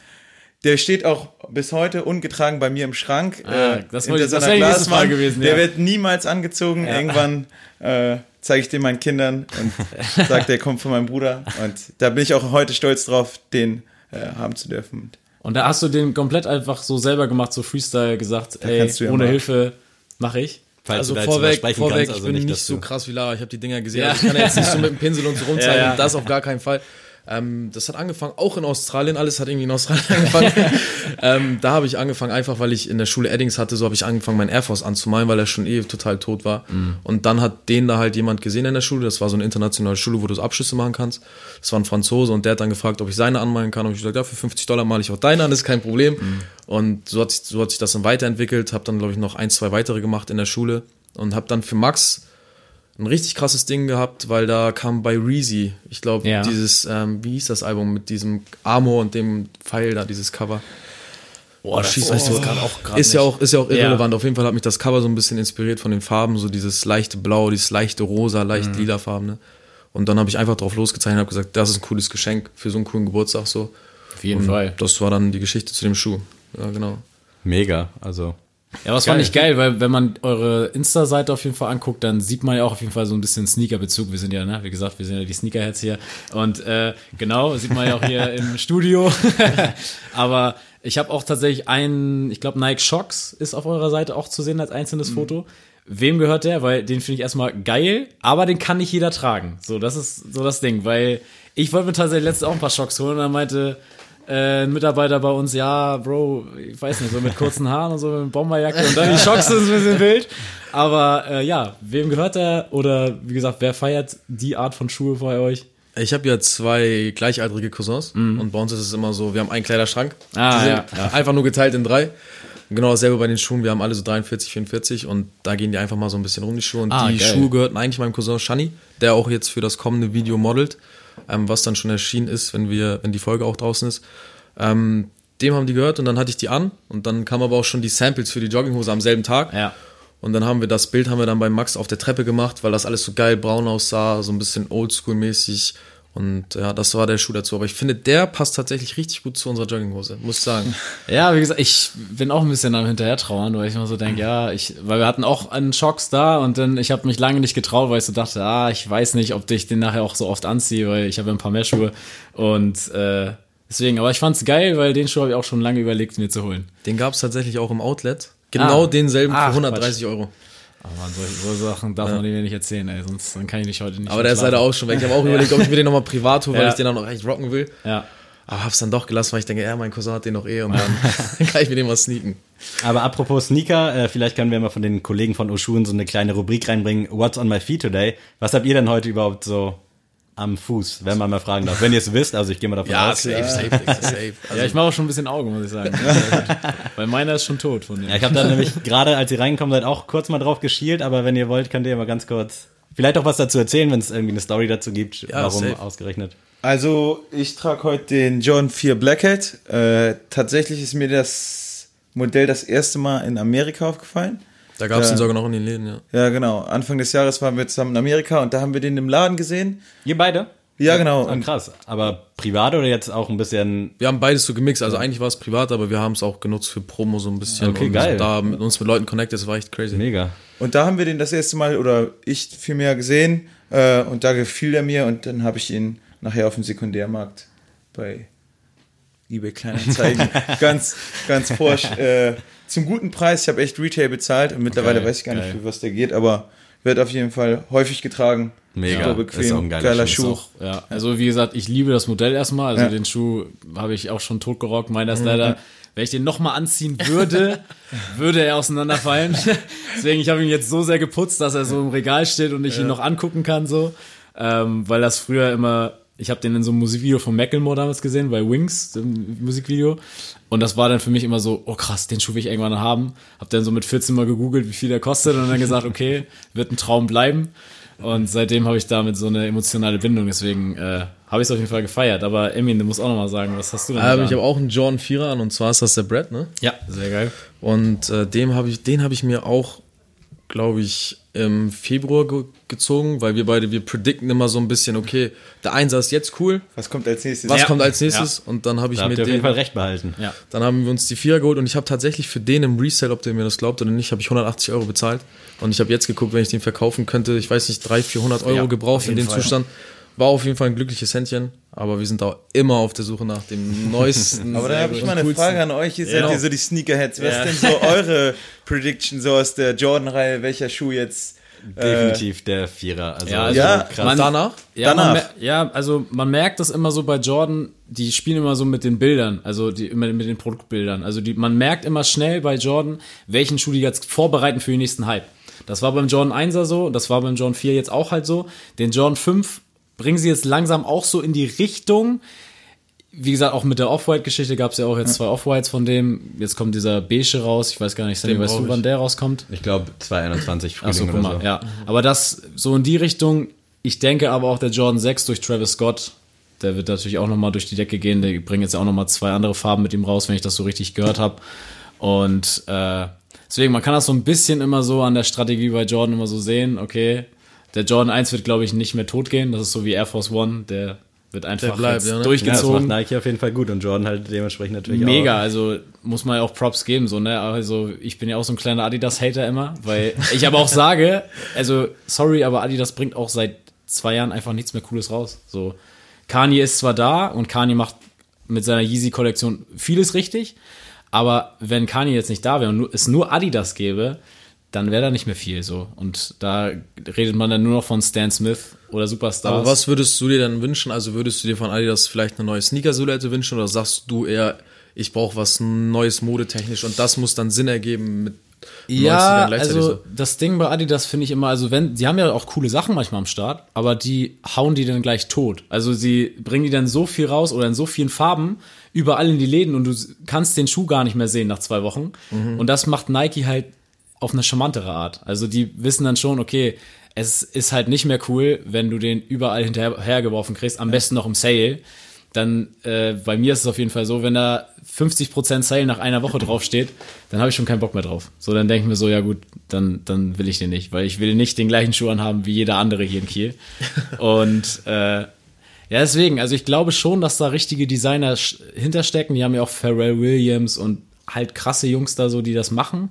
der steht auch bis heute ungetragen bei mir im Schrank. Ah, äh, das wollte- das wäre die nächste Glaswand. Frage gewesen, Der ja. wird niemals angezogen. Irgendwann äh, zeige ich den meinen Kindern und sage, der kommt von meinem Bruder. Und da bin ich auch heute stolz drauf, den äh, haben zu dürfen. Und da hast du den komplett einfach so selber gemacht, so Freestyle gesagt, ey, ja ohne mal- Hilfe mache ich. Falls Also vorweg, vorweg kannst, also ich bin nicht, so krass wie Lara. Ich habe die Dinger gesehen. Ja. Also ich kann ja jetzt nicht so mit dem Pinsel und so rumzeigen. Ja, ja. Das auf gar keinen Fall. Ähm, das hat angefangen, auch in Australien. Alles hat irgendwie in Australien angefangen. ähm, da habe ich angefangen, einfach weil ich in der Schule Eddings hatte, so habe ich angefangen, meinen Air Force anzumalen, weil er schon eh total tot war. Und dann hat den da halt jemand gesehen in der Schule. Das war so eine internationale Schule, wo du so Abschlüsse machen kannst. Das war ein Franzose und der hat dann gefragt, ob ich seine anmalen kann. Und ich gesagt, ja, für 50 Dollar male ich auch deine an, ist kein Problem. Und so hat, sich, so hat sich das dann weiterentwickelt. Habe dann, glaube ich, noch ein, zwei weitere gemacht in der Schule und habe dann für Max ein richtig krasses Ding gehabt, weil da kam bei Reezy, ich glaube, Ja. dieses, ähm, wie hieß das Album mit diesem Amor und dem Pfeil da, dieses Cover. Boah, das schieß, weiß weiß ich ich jetzt gerade auch gerade ist ja auch, ist ja auch Ja. irrelevant. Auf jeden Fall hat mich das Cover so ein bisschen inspiriert von den Farben, so dieses leichte Blau, dieses leichte Rosa, leicht Mhm. lila Farbene. Und dann habe ich einfach drauf losgezeichnet und habe gesagt, das ist ein cooles Geschenk für so einen coolen Geburtstag so. Auf jeden Und Fall. Das war dann die Geschichte zu dem Schuh. Ja, genau. Mega, also Ja, aber das fand ich geil, weil wenn man eure Insta-Seite auf jeden Fall anguckt, dann sieht man ja auch auf jeden Fall so ein bisschen Sneaker-Bezug. Wir sind ja, ne, wie gesagt, wir sind ja die Sneakerheads hier. Und äh, genau, sieht man ja auch hier im Studio. aber ich habe auch tatsächlich einen, ich glaube, Nike Shocks ist auf eurer Seite auch zu sehen als einzelnes Foto. Wem gehört der? Weil den finde ich erstmal geil, aber den kann nicht jeder tragen. So, das ist so das Ding, weil ich wollte mir tatsächlich letztens auch ein paar Shocks holen und dann meinte äh, ein Mitarbeiter bei uns, ja, Bro, ich weiß nicht, so mit kurzen Haaren und so mit Bomberjacke und dann die Schocks sind ein bisschen wild. Aber äh, ja, wem gehört der? Oder wie gesagt, wer feiert die Art von Schuhe bei euch? Ich habe ja zwei gleichaltrige Cousins und bei uns ist es immer so, wir haben einen Kleiderschrank. Mhm. Ah, sind ja, einfach nur geteilt in drei. Genau dasselbe bei den Schuhen. Wir haben alle so 43, 44 und da gehen die einfach mal so ein bisschen rum, die Schuhe. Und Ah, die geil. Schuhe gehörten eigentlich meinem Cousin Shani, der auch jetzt für das kommende Video modelt, ähm, was dann schon erschienen ist, wenn wir, wenn die Folge auch draußen ist. Ähm, dem haben die gehört und dann hatte ich die an und dann kamen aber auch schon die Samples für die Jogginghose am selben Tag. Ja. Und dann haben wir das Bild haben wir dann bei Max auf der Treppe gemacht, weil das alles so geil braun aussah, so ein bisschen oldschool-mäßig. Und ja, das war der Schuh dazu. Aber ich finde, der passt tatsächlich richtig gut zu unserer Jogginghose, muss ich sagen. Ja, wie gesagt, ich bin auch ein bisschen am hinterher trauern, weil ich immer so denke, ja, ich, weil wir hatten auch einen Schocks da und dann, ich habe mich lange nicht getraut, weil ich so dachte, ah, ich weiß nicht, ob ich den nachher auch so oft anziehe, weil ich habe ja ein paar mehr Schuhe und äh, deswegen, aber ich fand's geil, weil den Schuh habe ich auch schon lange überlegt, mir zu holen. Den gab es tatsächlich auch im Outlet. Genau Ah. denselben Ach, für 130 Euro. Aber man, so, so Sachen darf man mir nicht erzählen, ey, sonst dann kann ich nicht heute nicht Aber der ist leider auch schon weg. Ich habe auch überlegt, ob ich mir den nochmal privat hole, weil Ja. ich den dann noch echt rocken will. Ja. Aber hab's dann doch gelassen, weil ich denke, ja, mein Cousin hat den noch eh und dann kann ich mir den mal sneaken. Aber apropos Sneaker, äh, vielleicht können wir mal von den Kollegen von Oshun so eine kleine Rubrik reinbringen. What's on my feet today? Was habt ihr denn heute überhaupt so am Fuß, wenn man mal fragen darf? Wenn ihr es wisst, also ich gehe mal davon aus. safe, safe, safe, safe. Also, ja, ich mache auch schon ein bisschen Augen, muss ich sagen. weil meiner ist schon tot von dem. Ja, ich habe da nämlich gerade, als ihr reingekommen seid, auch kurz mal drauf geschielt, aber wenn ihr wollt, könnt ihr mal ganz kurz vielleicht auch was dazu erzählen, wenn es irgendwie eine Story dazu gibt, warum safe. ausgerechnet. Also, ich trage heute den John 4 Blackhead. Äh, tatsächlich ist mir das Modell das erste Mal in Amerika aufgefallen. Da gab's Ja. den sogar noch in den Läden, ja. Ja, genau. Anfang des Jahres waren wir zusammen in Amerika und da haben wir den im Laden gesehen. Ihr beide? Ja, genau. Ah, Und krass. Aber privat oder jetzt auch ein bisschen Wir haben beides so gemixt. Also eigentlich war es privat, aber wir haben es auch genutzt für Promo so ein bisschen. Okay, und geil. Da mit uns mit Leuten connected, das war echt crazy. mega. Und da haben wir den das erste Mal, oder ich vielmehr gesehen, äh, und da gefiel er mir und dann habe ich ihn nachher auf dem Sekundärmarkt bei eBay Kleinanzeigen ganz, ganz forsch äh, zum guten Preis. Ich habe echt Retail bezahlt und mittlerweile Geil, weiß ich gar nicht, geil. für was der geht, aber wird auf jeden Fall häufig getragen. Mega. Super Ist auch bequem, ein geiler geiler Schuh. Schuh. Auch, ja, also wie gesagt, ich liebe das Modell erstmal. Also Ja. den Schuh habe ich auch schon totgerockt. Meiner ist leider, wenn ich den nochmal anziehen würde, würde er auseinanderfallen. Deswegen, ich habe ihn jetzt so sehr geputzt, dass er so im Regal steht und ich ihn noch angucken kann, so. Ähm, weil das früher immer, ich habe den in so einem Musikvideo von Macklemore damals gesehen, bei Wings, dem Musikvideo. Und das war dann für mich immer so, oh krass, den Schuh will ich irgendwann haben. Hab dann so mit 14 mal gegoogelt, wie viel der kostet und dann gesagt, okay, wird ein Traum bleiben. Und seitdem habe ich damit so eine emotionale Bindung, deswegen äh, habe ich es auf jeden Fall gefeiert. Aber Emin, du musst auch nochmal sagen, was hast du denn Ähm, da? ich habe auch einen Jordan 4er an und zwar ist das der Brad, ne? Ja, sehr geil. Und äh, dem hab ich, den habe ich mir auch, glaube ich, im Februar ge gezogen, weil wir beide, wir predikten immer so ein bisschen, okay, der Einser ist jetzt cool, Was kommt als nächstes? was Ja. kommt als nächstes? Und dann habe ich Da mir habt ihr auf jeden den, Fall recht behalten. Ja. dann haben wir uns die Vierer geholt und ich habe tatsächlich für den im Resale, ob der mir das glaubt oder nicht, habe ich 180 Euro bezahlt. Und ich habe jetzt geguckt, wenn ich den verkaufen könnte, ich weiß nicht, 300, 400 Euro Ja, gebraucht in dem Zustand. War auf jeden Fall ein glückliches Händchen, aber wir sind da immer auf der Suche nach dem neuesten. Aber da habe ich mal eine coolsten. Frage an euch. Ihr seid Ja. ihr so die Sneakerheads. Was ist denn so eure Prediction so aus der Jordan-Reihe? Welcher Schuh jetzt? Definitiv der Vierer. Also, Ja, also Ja, krass. man- Danach? Ja, Danach. Man, ja, also man merkt das immer so bei Jordan, die spielen immer so mit den Bildern, also die immer mit den Produktbildern. Also die, man merkt immer schnell bei Jordan, welchen Schuh die jetzt vorbereiten für den nächsten Hype. Das war beim Jordan 1er so, das war beim Jordan 4 jetzt auch halt so. Den Jordan 5 bringen sie jetzt langsam auch so in die Richtung. Wie gesagt, auch mit der Off-White-Geschichte gab es ja auch jetzt zwei Off-Whites von dem. Jetzt kommt dieser Beige raus. Ich weiß gar nicht, Sammy, Den weißt du, wann der rauskommt? Ich glaube 221 Frühling Achso, guck mal, so. ja. Aber das so in die Richtung, ich denke aber auch der Jordan 6 durch Travis Scott, der wird natürlich auch nochmal durch die Decke gehen. Der bringt jetzt ja auch nochmal zwei andere Farben mit ihm raus, wenn ich das so richtig gehört habe. Und äh, deswegen, man kann das so ein bisschen immer so an der Strategie bei Jordan immer so sehen, okay, der Jordan 1 wird, glaube ich, nicht mehr tot gehen. Das ist so wie Air Force One, der wird einfach bleibt, jetzt ja, ne? Ja, das durchgezogen. macht Nike auf jeden Fall gut und Jordan halt dementsprechend natürlich Mega, auch. also muss man ja auch Props geben, so, ne? Also ich bin ja auch so ein kleiner Adidas-Hater immer, weil ich aber auch sage, also sorry, aber Adidas bringt auch seit zwei Jahren einfach nichts mehr Cooles raus. So, Kanye ist zwar da und Kanye macht mit seiner Yeezy-Kollektion vieles richtig, aber wenn Kanye jetzt nicht da wäre und es nur Adidas gäbe, dann wäre da nicht mehr viel so. Und da redet man dann nur noch von Stan Smith oder Superstars. Aber was würdest du dir dann wünschen? Also würdest du dir von Adidas vielleicht eine neue Sneaker-Silhouette wünschen oder sagst du eher, ich brauche was Neues modetechnisch und das muss dann Sinn ergeben mit Ja, also so? das Ding bei Adidas finde ich immer, also wenn, sie haben ja auch coole Sachen manchmal am Start, aber die hauen die dann gleich tot. Also sie bringen die dann so viel raus oder in so vielen Farben überall in die Läden und du kannst den Schuh gar nicht mehr sehen nach zwei Wochen. Mhm. Und das macht Nike halt auf eine charmantere Art. Also die wissen dann schon, okay, es ist halt nicht mehr cool, wenn du den überall hinterhergeworfen kriegst, am besten noch im Sale. dann äh, bei mir ist es auf jeden Fall so, wenn da 50% Sale nach einer Woche draufsteht, dann habe ich schon keinen Bock mehr drauf. So, dann denken wir so, ja gut, dann, dann will ich den nicht, weil ich will nicht den gleichen Schuh anhaben wie jeder andere hier in Kiel. Und äh, ja, deswegen, also ich glaube schon, dass da richtige Designer hinterstecken. Die haben ja auch Pharrell Williams und halt krasse Jungs da so, die das machen.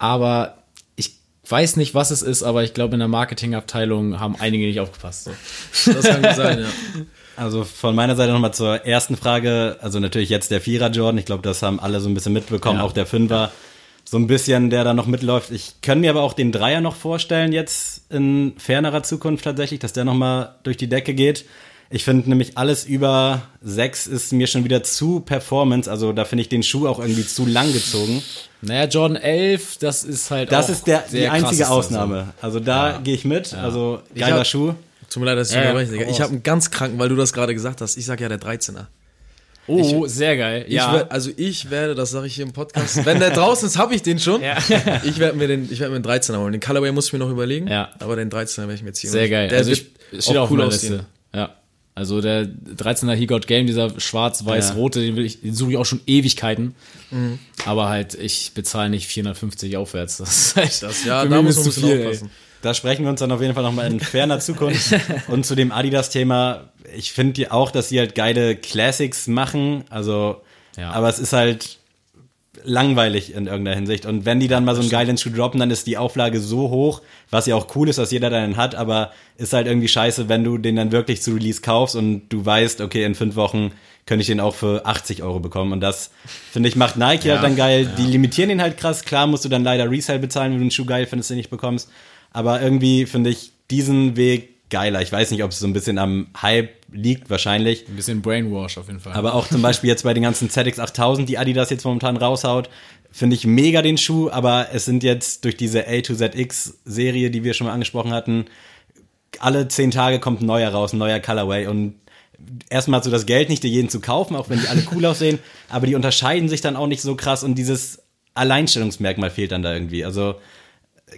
Aber ich weiß nicht, was es ist, aber ich glaube, in der Marketingabteilung haben einige nicht aufgepasst. So. Das kann gut sein, ja. Also von meiner Seite nochmal zur ersten Frage. Also natürlich jetzt der Vierer Jordan. Ich glaube, das haben alle so ein bisschen mitbekommen. Ja. Auch der Fünfer. So ein bisschen, der da noch mitläuft. Ich kann mir aber auch den Dreier noch vorstellen jetzt in fernerer Zukunft tatsächlich, dass der nochmal durch die Decke geht. Ich finde nämlich alles über sechs ist mir schon wieder zu Performance. Also da finde ich den Schuh auch irgendwie zu lang gezogen. Naja, Jordan 11, das ist halt Das auch ist der, die einzige krasseste, Ausnahme. Also da gehe ich mit. Also geiler hab- Schuh. Tut mir leid, dass ich Ja, ja, Digga. hau Ich habe einen ganz kranken, weil du das gerade gesagt hast. Ich sag ja der 13er. So. Oh, sehr geil. Ich Ja. werd, also ich werde, das sage ich hier im Podcast, wenn der draußen ist, habe ich den schon. Ja. Ich werde mir den, ich werde mir den 13er holen. Den Colorway muss ich mir noch überlegen. Ja. Aber den 13er werde ich mir ziehen. Sehr geil. Der also ich, steht auch auf cool meiner aussehen. Liste. Ja. Also der 13er He Got Game, dieser schwarz-weiß-rote, den, will ich, den suche ich auch schon Ewigkeiten. Mhm. Aber halt, ich bezahle nicht 450 aufwärts. Das ist halt Das, ja, da muss man zu viel, aufpassen. Da sprechen wir uns dann auf jeden Fall nochmal in ferner Zukunft. Und zu dem Adidas-Thema, ich finde auch, dass sie halt geile Classics machen. Also, Ja. aber es ist halt langweilig in irgendeiner Hinsicht. Und wenn die dann mal so einen geilen Schuh droppen, dann ist die Auflage so hoch, was ja auch cool ist, dass jeder einen hat, aber ist halt irgendwie scheiße, wenn du den dann wirklich zu Release kaufst und du weißt, okay, in fünf Wochen könnte ich den auch für 80 Euro bekommen. Und das, finde ich, macht Nike halt dann geil. Die limitieren den halt krass. Klar musst du dann leider Resale bezahlen, wenn du einen Schuh geil findest, den nicht bekommst. Aber irgendwie finde ich diesen Weg geiler. Ich weiß nicht, ob es so ein bisschen am Hype liegt, wahrscheinlich. Ein bisschen Brainwash auf jeden Fall. Aber auch zum Beispiel jetzt bei den ganzen ZX 8000, die Adidas jetzt momentan raushaut, finde ich mega den Schuh, aber es sind jetzt durch diese A to ZX Serie, die wir schon mal angesprochen hatten, alle zehn Tage kommt ein neuer raus, ein neuer Colorway und erstmal hast du das Geld nicht, dir jeden zu kaufen, auch wenn die alle cool aussehen, aber die unterscheiden sich dann auch nicht so krass und dieses Alleinstellungsmerkmal fehlt dann da irgendwie. Also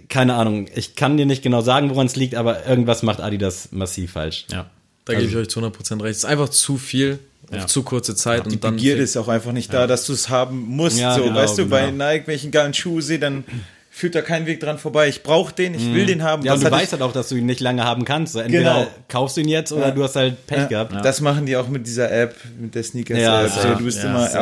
keine Ahnung, ich kann dir nicht genau sagen, woran es liegt, aber irgendwas macht Adidas massiv falsch. ja. Da gebe ich euch zu 100% recht. Es ist einfach zu viel auf Ja. zu kurze Zeit. Die und dann Begierde ist auch einfach nicht da, dass du es haben musst. Ja, so, genau, weißt du, bei genau. Nike, wenn ich einen geilen Schuh sehe, dann führt da kein Weg dran vorbei. Ich brauche den, ich will den haben. Mhm. Ja, und du weißt halt auch, dass du ihn nicht lange haben kannst. So, entweder Genau. kaufst du ihn jetzt oder Ja. du hast halt Pech Ja, gehabt. Das machen die auch mit dieser App, mit der Sneakers Ja, App. sehr- so, du bist ja, immer sehr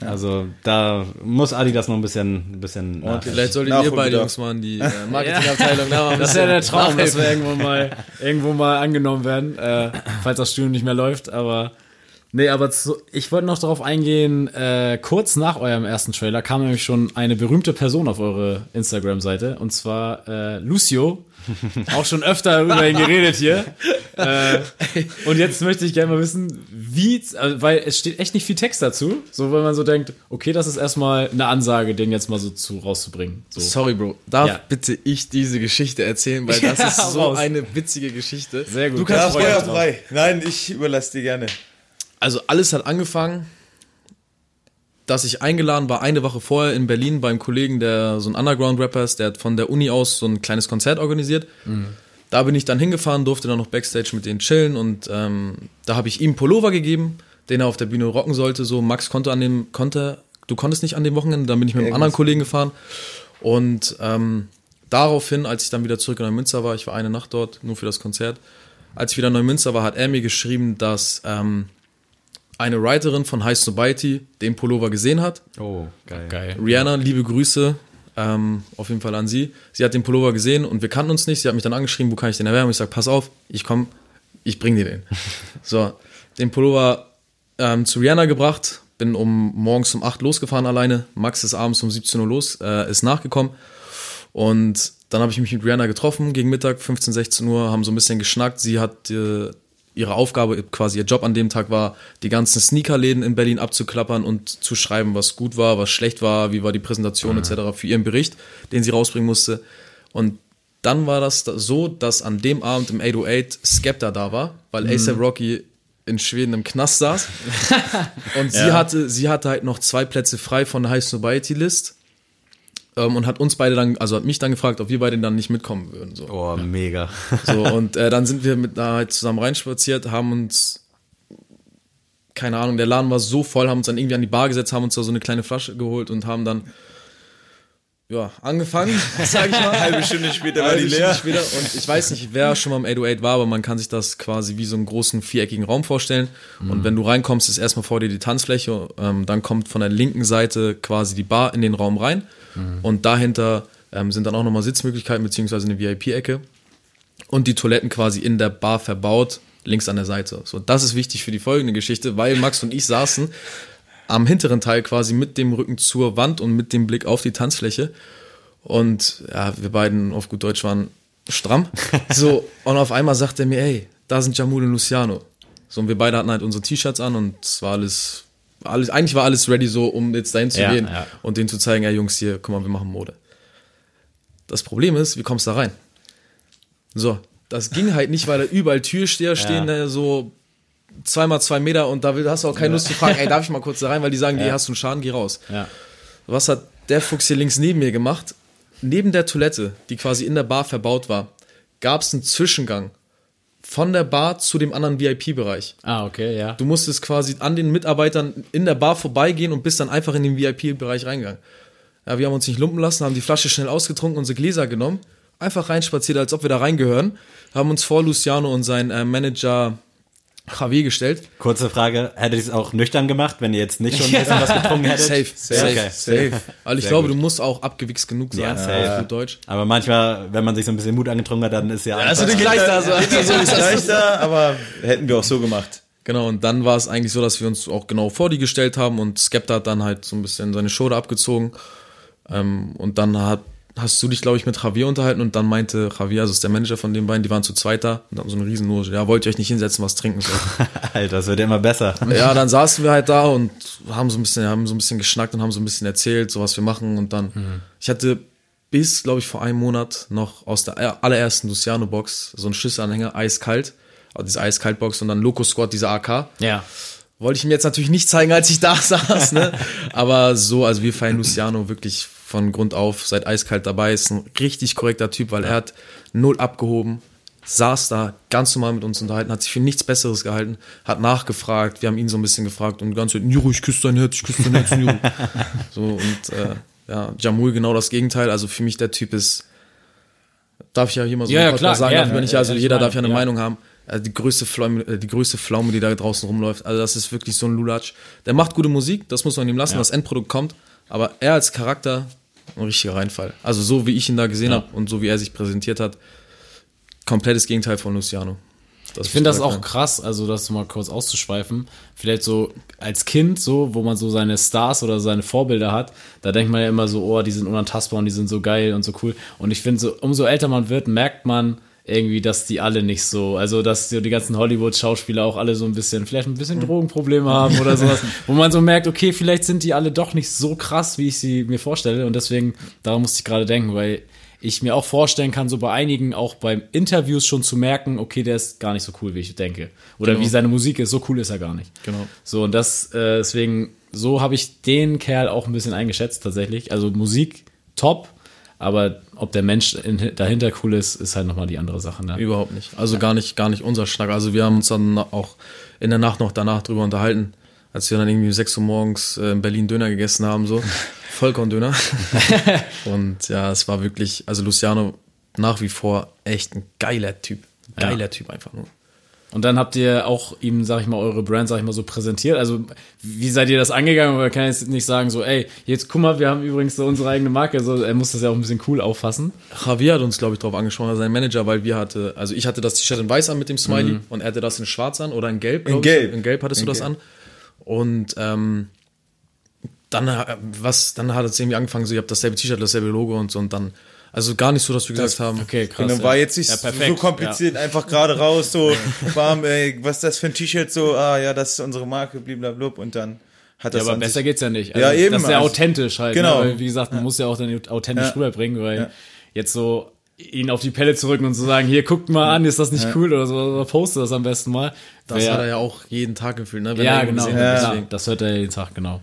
Also da muss Adidas noch ein bisschen, ein bisschen nachhelfen. Vielleicht solltet ihr beide. Jungs mal in die äh, Marketingabteilung ein Das ist ja bisschen der Traum, dass wir irgendwo mal, irgendwo mal angenommen werden, äh, falls das Studium nicht mehr läuft. Aber nee, aber zu, ich wollte noch darauf eingehen, äh, kurz nach eurem ersten Trailer kam nämlich schon eine berühmte Person auf eure Instagram-Seite und zwar äh, Lucio. Auch schon öfter über ihn geredet hier. Äh, und jetzt möchte ich gerne mal wissen, wie, also, weil es steht echt nicht viel Text dazu, so weil man so denkt, okay, das ist erstmal eine Ansage, den jetzt mal so zu rauszubringen. So. Sorry, Bro. Darf Ja. bitte ich diese Geschichte erzählen, weil das Ja, ist so raus. eine witzige Geschichte. Sehr gut. Du Ja, kannst freuen. frei. Nein, ich überlasse dir gerne. Also alles hat angefangen, dass ich eingeladen war eine Woche vorher in Berlin beim Kollegen, der so ein Underground-Rapper ist, der hat von der Uni aus so ein kleines Konzert organisiert. Da bin ich dann hingefahren, durfte dann noch Backstage mit denen chillen und ähm, da habe ich ihm Pullover gegeben, den er auf der Bühne rocken sollte. So, Max konnte an dem, konnte, du konntest nicht an dem Wochenende, dann bin ich mit einem anderen Kollegen gefahren und ähm, daraufhin, als ich dann wieder zurück in Neumünster war, ich war eine Nacht dort, nur für das Konzert, als ich wieder in Neumünster war, hat er mir geschrieben, dass ähm, eine Writerin von High Sobriety den Pullover gesehen hat. Oh, geil. Geil. Rihanna, liebe Grüße, ähm, auf jeden Fall an sie. Sie hat den Pullover gesehen und wir kannten uns nicht. Sie hat mich dann angeschrieben, wo kann ich den erwerben? Ich sage, pass auf, ich komme, ich bring dir den. so, den Pullover ähm, zu Rihanna gebracht, bin um morgens um 8 losgefahren alleine. Max ist abends um 17 Uhr los, äh, ist nachgekommen. Und dann habe ich mich mit Rihanna getroffen gegen Mittag, 15, 16 Uhr, haben so ein bisschen geschnackt. Sie hat äh, ihre Aufgabe, quasi ihr Job an dem Tag war, die ganzen Sneakerläden in Berlin abzuklappern und zu schreiben, was gut war, was schlecht war, wie war die Präsentation etc. für ihren Bericht, den sie rausbringen musste. Und dann war das da- so, dass an dem Abend im 808 Skepta da war, weil ASAP Rocky in Schweden im Knast saß. Und sie hatte, sie hatte halt noch zwei Plätze frei von der High Sobriety List. Ähm, und hat uns beide dann, also hat mich dann gefragt, ob wir beide dann nicht mitkommen würden. So. Oh, mega. So, und äh, dann sind wir mit da halt zusammen reinspaziert, haben uns keine Ahnung, der Laden war so voll, haben uns dann irgendwie an die Bar gesetzt, haben uns da so eine kleine Flasche geholt und haben dann ja, angefangen, sag ich mal. Halbe Stunde später war die Stunde leer. Später. Und ich weiß nicht, wer schon mal im 808 war, aber man kann sich das quasi wie so einen großen viereckigen Raum vorstellen. Und wenn du reinkommst, ist erstmal vor dir die Tanzfläche. Ähm, dann kommt von der linken Seite quasi die Bar in den Raum rein. Und dahinter ähm, sind dann auch nochmal Sitzmöglichkeiten beziehungsweise eine VIP-Ecke. Und die Toiletten quasi in der Bar verbaut, links an der Seite. So, das ist wichtig für die folgende Geschichte, weil Max und ich saßen am hinteren Teil quasi mit dem Rücken zur Wand und mit dem Blick auf die Tanzfläche. Und ja, wir beiden auf gut Deutsch waren stramm. So, und auf einmal sagt er mir, ey, da sind Jamul und Luciano. So, und wir beide hatten halt unsere T-Shirts an und es war alles, alles, eigentlich war alles ready so, um jetzt dahin zu Ja, gehen ja. und denen zu zeigen, ey Jungs, hier, guck mal, wir machen Mode. Das Problem ist, wie kommst du da rein? So, das ging halt nicht, weil da überall Türsteher stehen, da so zweimal zwei Meter und da hast du auch keine Lust zu fragen, ey, darf ich mal kurz da rein, weil die sagen, die hast du einen Schaden, geh raus. Ja. Was hat der Fuchs hier links neben mir gemacht? Neben der Toilette, die quasi in der Bar verbaut war, gab es einen Zwischengang von der Bar zu dem anderen VIP-Bereich. Ah, okay, ja. Du musstest quasi an den Mitarbeitern in der Bar vorbeigehen und bist dann einfach in den VIP-Bereich reingegangen. Ja, wir haben uns nicht lumpen lassen, haben die Flasche schnell ausgetrunken, unsere Gläser genommen, einfach reinspaziert, als ob wir da reingehören, haben uns vor Luciano und sein äh, Manager Javier gestellt. Kurze Frage, hättet ihr es auch nüchtern gemacht, wenn ihr jetzt nicht schon ein bisschen was getrunken hättet? Safe, safe, Okay. safe. Weil ich Sehr glaube, gut. du musst auch abgewichst genug sein. Ja, safe. gut Deutsch. Aber manchmal, wenn man sich so ein bisschen Mut angetrunken hat, dann ist ja Also den gleich da so. So ist leichter, aber hätten wir auch so gemacht. Genau, und dann war es eigentlich so, dass wir uns auch genau vor die gestellt haben und Skepta hat dann halt so ein bisschen seine Schulter abgezogen. Ähm, und dann hat, hast du dich, glaube ich, mit Javier unterhalten und dann meinte Javier, also ist der Manager von den beiden, die waren zu zweit da und haben so eine riesen Loge. Ja, wollt ihr euch nicht hinsetzen, was trinken? So. Alter, das wird immer besser. ja, dann saßen wir halt da und haben so ein bisschen, haben so ein bisschen geschnackt und haben so ein bisschen erzählt, so was wir machen und dann, ich hatte bis, glaube ich, vor einem Monat noch aus der allerersten Luciano-Box so einen Schlüsselanhänger, eiskalt, also diese Eiskalt-Box und dann Loco Squad, diese AK. Ja. Wollte ich ihm jetzt natürlich nicht zeigen, als ich da saß, ne? Aber so, also wir feiern Luciano wirklich von Grund auf, seit eiskalt dabei, ist ein richtig korrekter Typ, weil er hat null abgehoben, saß da ganz normal mit uns unterhalten, hat sich für nichts Besseres gehalten, hat nachgefragt, wir haben ihn so ein bisschen gefragt und ganz Niro, ich küsse dein Herz, ich küsse dein Herz, Niro. so und äh, ja, Jamul genau das Gegenteil, also für mich der Typ ist, darf ich ja hier mal so Ja, ja, klar, sagen, gerne. darf ich nicht, also Ehrliche jeder darf ja eine Meinung, ja. Meinung haben. Also die größte Pflaume, äh, die größte Pflaume, die da draußen rumläuft. Also das ist wirklich so ein Lulatsch. Der macht gute Musik, das muss man ihm lassen, das Endprodukt kommt. Aber er als Charakter, ein richtiger Reinfall. Also so wie ich ihn da gesehen Ja. habe und so wie er sich präsentiert hat, komplettes Gegenteil von Luciano. Ich finde das auch krass, also das mal kurz auszuschweifen. Vielleicht so als Kind, so, wo man so seine Stars oder seine Vorbilder hat, da denkt man ja immer so, oh, die sind unantastbar und die sind so geil und so cool. Und ich finde, so, umso älter man wird, merkt man irgendwie, dass die alle nicht so, also dass so die ganzen Hollywood-Schauspieler auch alle so ein bisschen, vielleicht ein bisschen Drogenprobleme haben oder sowas, wo man so merkt, okay, vielleicht sind die alle doch nicht so krass, wie ich sie mir vorstelle. Und deswegen, daran musste ich gerade denken, weil ich mir auch vorstellen kann, so bei einigen auch beim Interviews schon zu merken, okay, der ist gar nicht so cool, wie ich denke. Oder wie seine Musik ist, so cool ist er gar nicht. Genau. So, und das, äh, deswegen, so habe ich den Kerl auch ein bisschen eingeschätzt tatsächlich. Also Musik top, aber ob der Mensch in, dahinter cool ist, ist halt nochmal die andere Sache. Ne? Überhaupt nicht. Also gar nicht, gar nicht unser Schnack. Also wir haben uns dann auch in der Nacht noch danach drüber unterhalten, als wir dann irgendwie um 6 Uhr morgens äh, in Berlin Döner gegessen haben, so. Vollkorn-Döner. Und ja, es war wirklich, also Luciano nach wie vor echt ein geiler Typ. Geiler Ja. Typ einfach nur. Und dann habt ihr auch ihm, sag ich mal, eure Brand, sag ich mal, so präsentiert. Also, wie seid ihr das angegangen? Man kann jetzt nicht sagen, so, ey, jetzt guck mal, wir haben übrigens so unsere eigene Marke. So, er muss das ja auch ein bisschen cool auffassen. Javier hat uns, glaube ich, darauf angesprochen, also sein Manager, weil wir hatte, also ich hatte das T-Shirt in weiß an mit dem Smiley und er hatte das in schwarz an oder in gelb. In ich. gelb. In gelb hattest In du das gelb. an. Und ähm, dann, äh, was, dann hat es irgendwie angefangen, so, ihr habt dasselbe T-Shirt, dasselbe Logo und so und dann, also gar nicht so, dass wir gesagt haben, Okay, krass. Genau, war jetzt nicht Ja, so kompliziert, einfach gerade raus, so, bam, ey, was ist das für ein T-Shirt, so, ah, ja, das ist unsere Marke, blablabla, und dann hat Ja, das aber an besser sich- geht's ja nicht. Ja, eben, Das ist ja also- authentisch halt. Genau. Ne? Weil, wie gesagt, man muss ja auch dann authentisch Ja. rüberbringen, weil Ja. jetzt so ihn auf die Pelle zu rücken und zu sagen, hier, guckt mal an, ist das nicht cool oder so, oder poste das am besten mal. das hat er ja auch jeden Tag gefühlt, ne? wenn ja, genau. Ja, deswegen. das hört er jeden Tag, genau.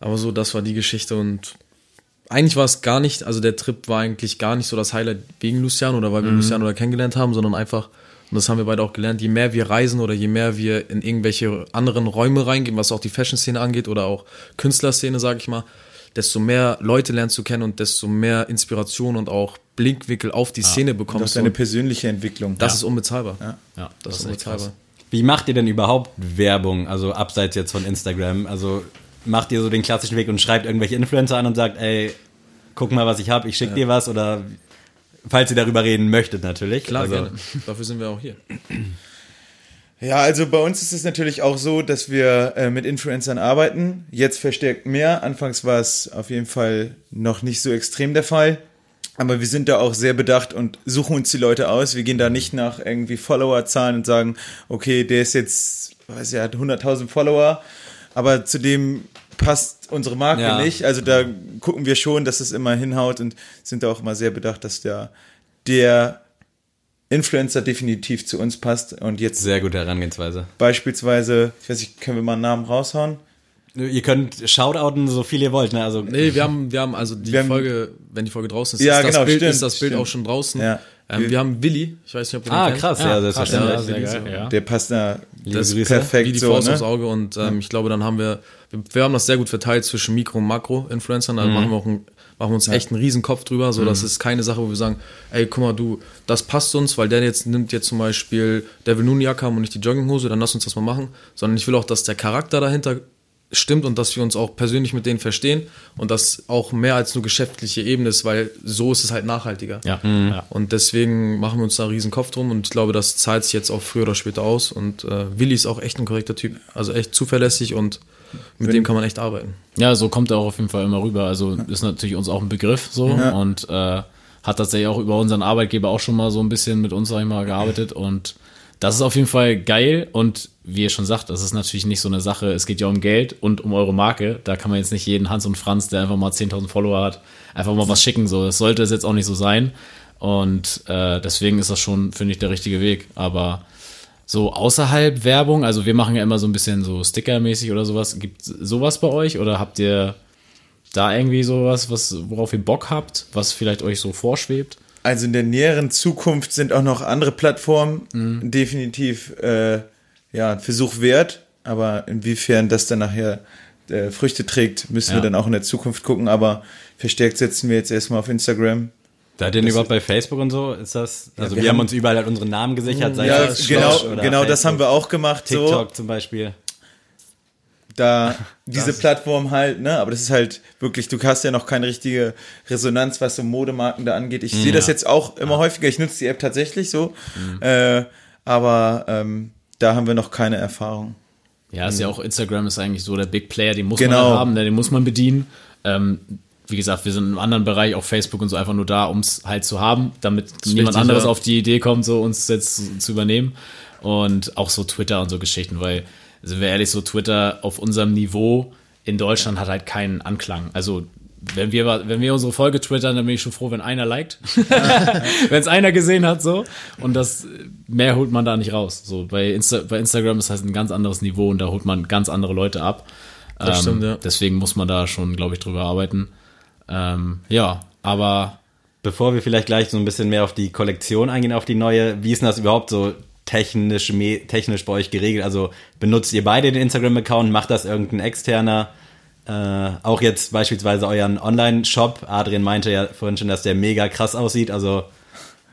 Aber so, das war die Geschichte und eigentlich war es gar nicht, also der Trip war eigentlich gar nicht so das Highlight wegen Luciano oder weil wir Luciano da kennengelernt haben, sondern einfach Und das haben wir beide auch gelernt. Je mehr wir reisen oder je mehr wir in irgendwelche anderen Räume reingehen, was auch die Fashion-Szene angeht oder auch Künstlerszene, sage ich mal, desto mehr Leute lernst du kennen und desto mehr Inspiration und auch Blinkwinkel auf die Szene Und auch bekommst. deine Und persönliche Entwicklung. das ist unbezahlbar. Ja. Ja, Das, ist echt krass. unbezahlbar. Wie macht ihr denn überhaupt Werbung, also abseits jetzt von Instagram? Also macht ihr so den klassischen Weg und schreibt irgendwelche Influencer an und sagt, ey, guck mal, was ich habe, ich schick dir was oder falls ihr darüber reden möchtet natürlich. Klar, also, gerne. Dafür sind wir auch hier. Ja, also bei uns ist es natürlich auch so, dass wir äh, mit Influencern arbeiten. Jetzt verstärkt mehr. Anfangs war es auf jeden Fall noch nicht so extrem der Fall. Aber wir sind da auch sehr bedacht und suchen uns die Leute aus. Wir gehen da nicht nach irgendwie Followerzahlen und sagen, okay, der ist jetzt, weiß ja, hat 100.000 Follower, aber zu dem passt unsere Marke Ja. nicht. Also da gucken wir schon, dass es immer hinhaut und sind da auch immer sehr bedacht, dass der, der Influencer definitiv zu uns passt. Und jetzt sehr gute Herangehensweise. beispielsweise, ich weiß nicht, können wir mal einen Namen raushauen? Ihr könnt shoutouten, so viel ihr wollt, ne? Also Nee, wir haben, wir haben also die Wir haben- Folge, wenn die Folge draußen ist, Ja, ist, das, genau, Bild, stimmt, ist das Bild stimmt. auch schon draußen. Ja. Ähm, wir, Wir- haben Willi, ich weiß nicht, ob du ihn Ah, kennst. krass, ja, selbstverständlich. Ja, Ja, sehr geil, so. ja. Der passt da Das ist Grüße. perfekt wie die so, Faust ne? aufs Auge und ähm, ich glaube, dann haben wir, wir, wir haben das sehr gut verteilt zwischen Mikro- und Makro-Influencern, da machen wir auch einen, machen wir uns echt einen riesen Kopf drüber, so das ist keine Sache, wo wir sagen, ey, guck mal, du, das passt uns, weil der jetzt nimmt jetzt zum Beispiel, der will nur eine Jacke haben und nicht die Jogginghose, dann lass uns das mal machen, sondern ich will auch, dass der Charakter dahinter stimmt und dass wir uns auch persönlich mit denen verstehen und das auch mehr als nur geschäftliche Ebene ist, weil so ist es halt nachhaltiger. Ja, ja. Und deswegen machen wir uns da einen riesen Kopf drum und ich glaube, das zahlt sich jetzt auch früher oder später aus. Und äh, Willi ist auch echt ein korrekter Typ, also echt zuverlässig und mit dem kann man echt arbeiten. Ja, so kommt er auch auf jeden Fall immer rüber. Also ist natürlich uns auch ein Begriff so und äh, hat tatsächlich auch über unseren Arbeitgeber auch schon mal so ein bisschen mit uns, sag ich mal, gearbeitet und das ist auf jeden Fall geil und wie ihr schon sagt, das ist natürlich nicht so eine Sache, es geht ja um Geld und um eure Marke. Da kann man jetzt nicht jeden Hans und Franz, der einfach mal 10.000 Follower hat, einfach mal was schicken. So, das sollte es jetzt auch nicht so sein. Und äh, deswegen ist das schon, finde ich, der richtige Weg. Aber so außerhalb Werbung, also wir machen ja immer so ein bisschen so Sticker-mäßig oder sowas. Gibt sowas bei euch oder habt ihr da irgendwie sowas, was, worauf ihr Bock habt, was vielleicht euch so vorschwebt? Also in der näheren Zukunft sind auch noch andere Plattformen Mhm. definitiv äh, ja, ein Versuch wert. Aber inwiefern das dann nachher äh, Früchte trägt, müssen Ja. wir dann auch in der Zukunft gucken. Aber verstärkt setzen wir jetzt erstmal auf Instagram. Seid ihr denn überhaupt bei Facebook und so? Ist das? Also wir wir, haben haben- uns überall halt unsere Namen gesichert, sei Ja, es genau, oder genau das Facebook, haben wir auch gemacht. So. TikTok zum Beispiel. Da diese Plattform halt, ne, aber das ist halt wirklich, du hast ja noch keine richtige Resonanz, was so Modemarken da angeht. Ich sehe das jetzt auch immer häufiger, ich nutze die App tatsächlich so, äh, aber ähm, da haben wir noch keine Erfahrung. Ja, ist ja auch Instagram ist eigentlich so der Big Player, den muss Genau. man haben, ne, den muss man bedienen. Ähm, wie gesagt, wir sind im anderen Bereich, auf Facebook und so einfach nur da, um es halt zu haben, damit niemand anderes ja. auf die Idee kommt, so uns jetzt zu übernehmen. Und auch so Twitter und so Geschichten, weil, sind wir ehrlich, so Twitter auf unserem Niveau in Deutschland hat halt keinen Anklang. Also wenn wir, wenn wir unsere Folge twittern, dann bin ich schon froh, wenn einer liked. wenn es einer gesehen hat, so. Und das, mehr holt man da nicht raus. So, bei, Insta, bei Instagram ist halt ein ganz anderes Niveau und da holt man ganz andere Leute ab. Ähm, Das stimmt, ja. Deswegen muss man da schon, glaube ich, drüber arbeiten. Ähm, ja, aber Bevor wir vielleicht gleich so ein bisschen mehr auf die Kollektion eingehen, auf die neue, wie ist denn das überhaupt so technisch, me- technisch bei euch geregelt? Also benutzt ihr beide den Instagram-Account, macht das irgendein externer? Äh, auch jetzt beispielsweise euren Online-Shop. Adrian meinte ja vorhin schon, dass der mega krass aussieht. Also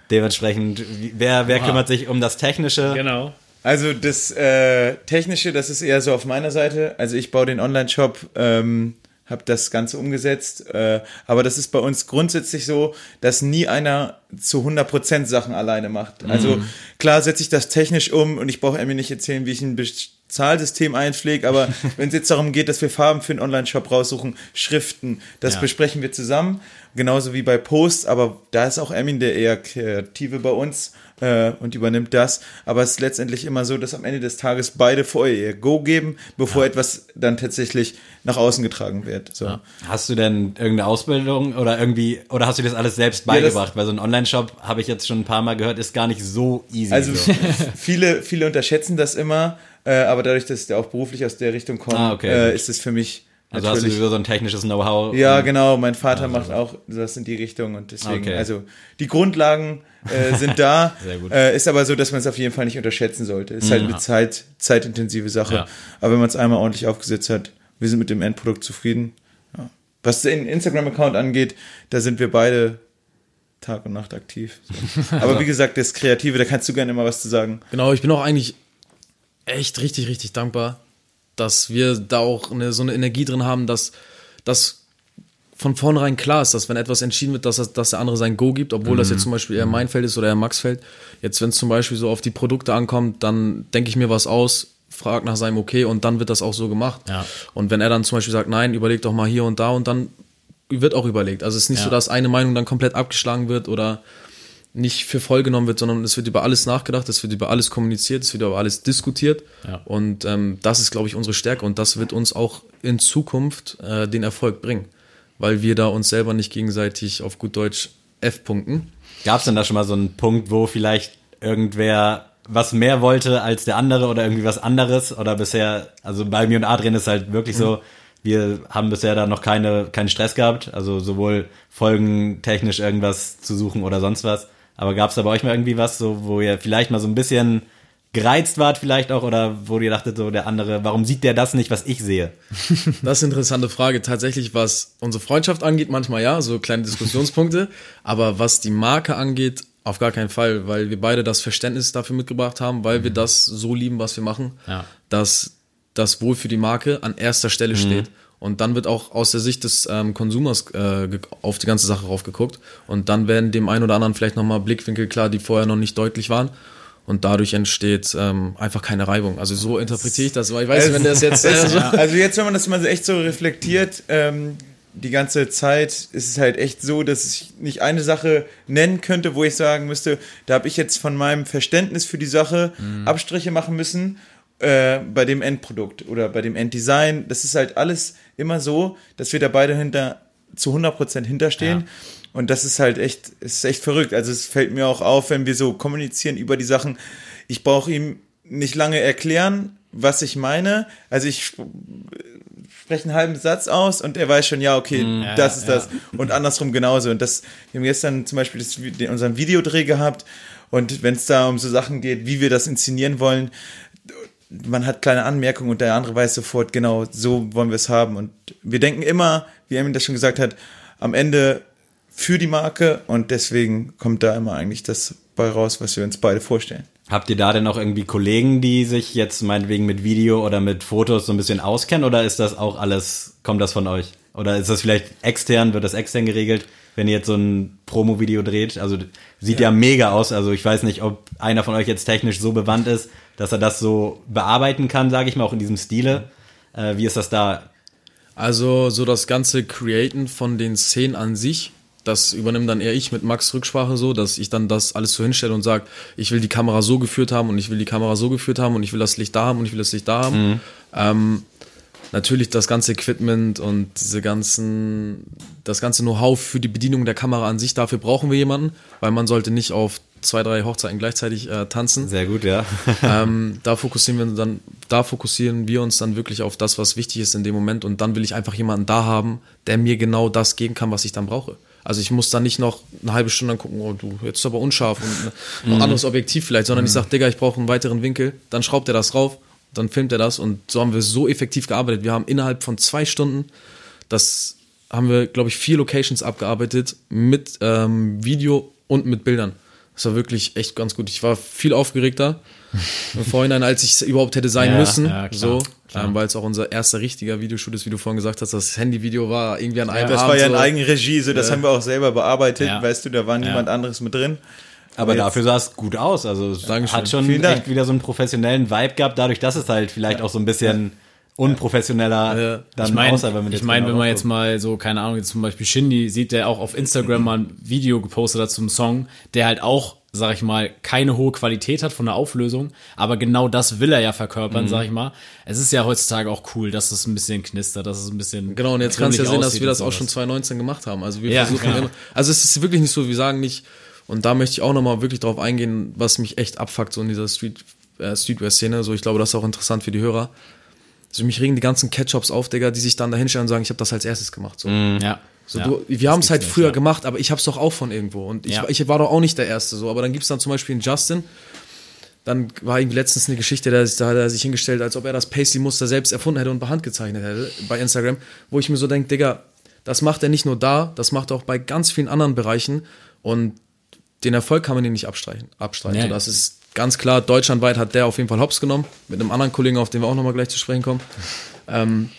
dementsprechend, wer, wer kümmert sich um das Technische? genau. Also das äh, Technische, das ist eher so auf meiner Seite. Also ich baue den Online-Shop, ähm, habe das Ganze umgesetzt. Äh, aber das ist bei uns grundsätzlich so, dass nie einer zu 100% Sachen alleine macht. Also klar setze ich das technisch um und ich brauche mir nicht erzählen, wie ich ein Bezahlsystem einpflege, aber wenn es jetzt darum geht, dass wir Farben für einen Online-Shop raussuchen, Schriften, das Ja. besprechen wir zusammen. Genauso wie bei Posts, aber da ist auch Emin der eher Kreative bei uns äh, und übernimmt das. Aber es ist letztendlich immer so, dass am Ende des Tages beide vorher ihr Go geben, bevor etwas dann tatsächlich nach außen getragen wird. So. Hast du denn irgendeine Ausbildung oder irgendwie, oder hast du das alles selbst beigebracht? Weil so ein Online-Shop, habe ich jetzt schon ein paar Mal gehört, ist gar nicht so easy. Also so. viele, viele unterschätzen das immer, äh, aber dadurch, dass ich da auch beruflich aus der Richtung komme, Ah, okay, äh, ist es für mich Also hast du natürlich. so ein technisches Know-how. Ja, genau. Mein Vater macht auch das in die Richtung und deswegen, Okay. also die Grundlagen äh, sind da. Sehr gut. Äh, ist aber so, dass man es auf jeden Fall nicht unterschätzen sollte. Ist halt eine Zeit, zeitintensive Sache. Ja. Aber wenn man es einmal ordentlich aufgesetzt hat, wir sind mit dem Endprodukt zufrieden. Ja. Was den Instagram-Account angeht, da sind wir beide Tag und Nacht aktiv. So. Aber wie gesagt, das Kreative, da kannst du gerne immer was zu sagen. Genau, ich bin auch eigentlich echt richtig, richtig dankbar, dass wir da auch eine, so eine Energie drin haben, dass das von vornherein klar ist, dass wenn etwas entschieden wird, dass, das- dass der andere sein Go gibt, obwohl das jetzt zum Beispiel eher mein Feld ist oder eher Max Feld. Jetzt, wenn es zum Beispiel so auf die Produkte ankommt, dann denke ich mir was aus, frage nach seinem Okay und dann wird das auch so gemacht. Ja. Und wenn er dann zum Beispiel sagt, nein, überleg doch mal hier und da und dann wird auch überlegt. Also es ist nicht Ja. so, dass eine Meinung dann komplett abgeschlagen wird oder nicht für voll genommen wird, sondern es wird über alles nachgedacht, es wird über alles kommuniziert, es wird über alles diskutiert. Ja. Und ähm, das ist, glaube ich, unsere Stärke und das wird uns auch in Zukunft äh, den Erfolg bringen, weil wir da uns selber nicht gegenseitig auf gut Deutsch F-Punkten. Gab es denn da schon mal so einen Punkt, wo vielleicht irgendwer was mehr wollte als der andere oder irgendwie was anderes? Oder bisher, also bei mir und Adrian ist halt wirklich so, wir haben bisher da noch keine, keinen Stress gehabt, also sowohl folgentechnisch irgendwas zu suchen oder sonst was. Aber gab es da bei euch mal irgendwie was, so, wo ihr vielleicht mal so ein bisschen gereizt wart vielleicht auch oder wo ihr dachtet, so der andere, warum sieht der das nicht, was ich sehe? Das ist eine interessante Frage. Tatsächlich, was unsere Freundschaft angeht, manchmal ja, so kleine Diskussionspunkte. Aber was die Marke angeht, auf gar keinen Fall, weil wir beide das Verständnis dafür mitgebracht haben, weil wir das so lieben, was wir machen, Ja. dass das Wohl für die Marke an erster Stelle steht. Und dann wird auch aus der Sicht des ähm, Konsumers äh, auf die ganze Sache raufgeguckt. Und dann werden dem einen oder anderen vielleicht nochmal Blickwinkel klar, die vorher noch nicht deutlich waren. Und dadurch entsteht ähm, einfach keine Reibung. Also so interpretiere ich das. Weil ich weiß nicht, wenn das jetzt... Äh, so, Also jetzt, wenn man das mal so echt so reflektiert, ähm, die ganze Zeit ist es halt echt so, dass ich nicht eine Sache nennen könnte, wo ich sagen müsste, da habe ich jetzt von meinem Verständnis für die Sache Abstriche machen müssen äh, bei dem Endprodukt oder bei dem Enddesign. Das ist halt alles immer so, dass wir da beide hinter zu 100% hinterstehen. Und das ist halt echt, es ist echt verrückt. Also es fällt mir auch auf, wenn wir so kommunizieren über die Sachen. Ich brauche ihm nicht lange erklären, was ich meine. Also ich sp- spreche einen halben Satz aus und er weiß schon, ja, okay, das ist das. Und andersrum genauso. Und das, wir haben gestern zum Beispiel das, unseren Videodreh gehabt. Und wenn es da um so Sachen geht, wie wir das inszenieren wollen, man hat kleine Anmerkungen und der andere weiß sofort, genau, so wollen wir es haben. Und wir denken immer, wie Emin das schon gesagt hat, am Ende für die Marke und deswegen kommt da immer eigentlich das bei raus, was wir uns beide vorstellen. Habt ihr da denn auch irgendwie Kollegen, die sich jetzt meinetwegen mit Video oder mit Fotos so ein bisschen auskennen oder ist das auch alles, kommt das von euch? Oder ist das vielleicht extern, wird das extern geregelt, wenn ihr jetzt so ein Promo-Video dreht? Also sieht ja. mega aus, also ich weiß nicht, ob einer von euch jetzt technisch so bewandt ist, dass er das so bearbeiten kann, sage ich mal, auch in diesem Stile. Äh, wie ist das da? Also so das ganze Createn von den Szenen an sich, das übernimmt dann eher ich mit Max Rücksprache so, dass ich dann das alles so hinstelle und sage, ich will die Kamera so geführt haben und ich will die Kamera so geführt haben und ich will das Licht da haben und ich will das Licht da haben. Ähm, natürlich das ganze Equipment und diese ganzen, das ganze Know-how für die Bedienung der Kamera an sich, dafür brauchen wir jemanden, weil man sollte nicht auf zwei, drei Hochzeiten gleichzeitig äh, tanzen Sehr gut, ja. ähm, da fokussieren wir uns dann, da fokussieren wir uns dann wirklich auf das, was wichtig ist in dem Moment und dann will ich einfach jemanden da haben, der mir genau das geben kann, was ich dann brauche. Also ich muss dann nicht noch eine halbe Stunde gucken, oh du, jetzt ist aber unscharf und noch ein anderes Objektiv vielleicht, sondern ich sage, Digga, ich brauche einen weiteren Winkel, dann schraubt er das rauf, dann filmt er das und so haben wir so effektiv gearbeitet. Wir haben innerhalb von zwei Stunden, das haben wir, glaube ich, vier Locations abgearbeitet mit ähm, Video und mit Bildern. Das war wirklich echt ganz gut. Ich war viel aufgeregter im Vorhinein, als ich überhaupt hätte sein Ja, müssen. ja, klar, so, klar. Ähm, weil es auch unser erster richtiger Videoshoot ist, wie du vorhin gesagt hast. Das Handyvideo war irgendwie an einem Das Abend war ja in so. Eigenregie, so das haben wir auch selber bearbeitet, Ja. weißt du, da war niemand anderes mit drin. Aber jetzt- dafür sah es gut aus. Also es Dankeschön. hat schon Vielen Dank. echt wieder so einen professionellen Vibe gehabt, dadurch, dass es halt vielleicht auch so ein bisschen unprofessioneller Ja. dann Ich meine, aussah, wenn man ich jetzt mein, genau wenn man jetzt mal so, keine Ahnung, jetzt zum Beispiel Shindy sieht, der auch auf Instagram mal ein Video gepostet hat zum Song, der halt auch, sag ich mal, keine hohe Qualität hat von der Auflösung, aber genau das will er ja Mhm. verkörpern, sag ich mal. Es ist ja heutzutage auch cool, dass es ein bisschen knistert, dass es ein bisschen. Genau, und jetzt kannst du ja sehen, dass wir das auch schon sowas. 2019 gemacht haben. Also wir Ja, versuchen genau. immer, also es ist wirklich nicht so, wir sagen nicht, und da möchte ich auch nochmal wirklich drauf eingehen, was mich echt abfuckt, so in dieser Street, äh, Streetwear-Szene. So, ich glaube, das ist auch interessant für die Hörer. Also mich regen die ganzen Ketchups auf, Digga, die sich dann da hinstellen und sagen, ich habe das als erstes gemacht. So. Ja. So, ja. du, wir haben es halt nicht, früher ja. gemacht, aber ich habe es doch auch von irgendwo. Und ich, Ja. ich war doch auch nicht der Erste so. Aber dann gibt's dann zum Beispiel einen Justin, dann war irgendwie letztens eine Geschichte, da, da hat er sich hingestellt, als ob er das Paisley-Muster selbst erfunden hätte und bei Hand gezeichnet hätte bei Instagram, wo ich mir so denke, Digga, das macht er nicht nur da, das macht er auch bei ganz vielen anderen Bereichen und den Erfolg kann man ihm nicht abstreichen. abstreiten. Nee. Das ist ganz klar, deutschlandweit hat der auf jeden Fall Hops genommen, mit einem anderen Kollegen, auf den wir auch nochmal gleich zu sprechen kommen. Ähm,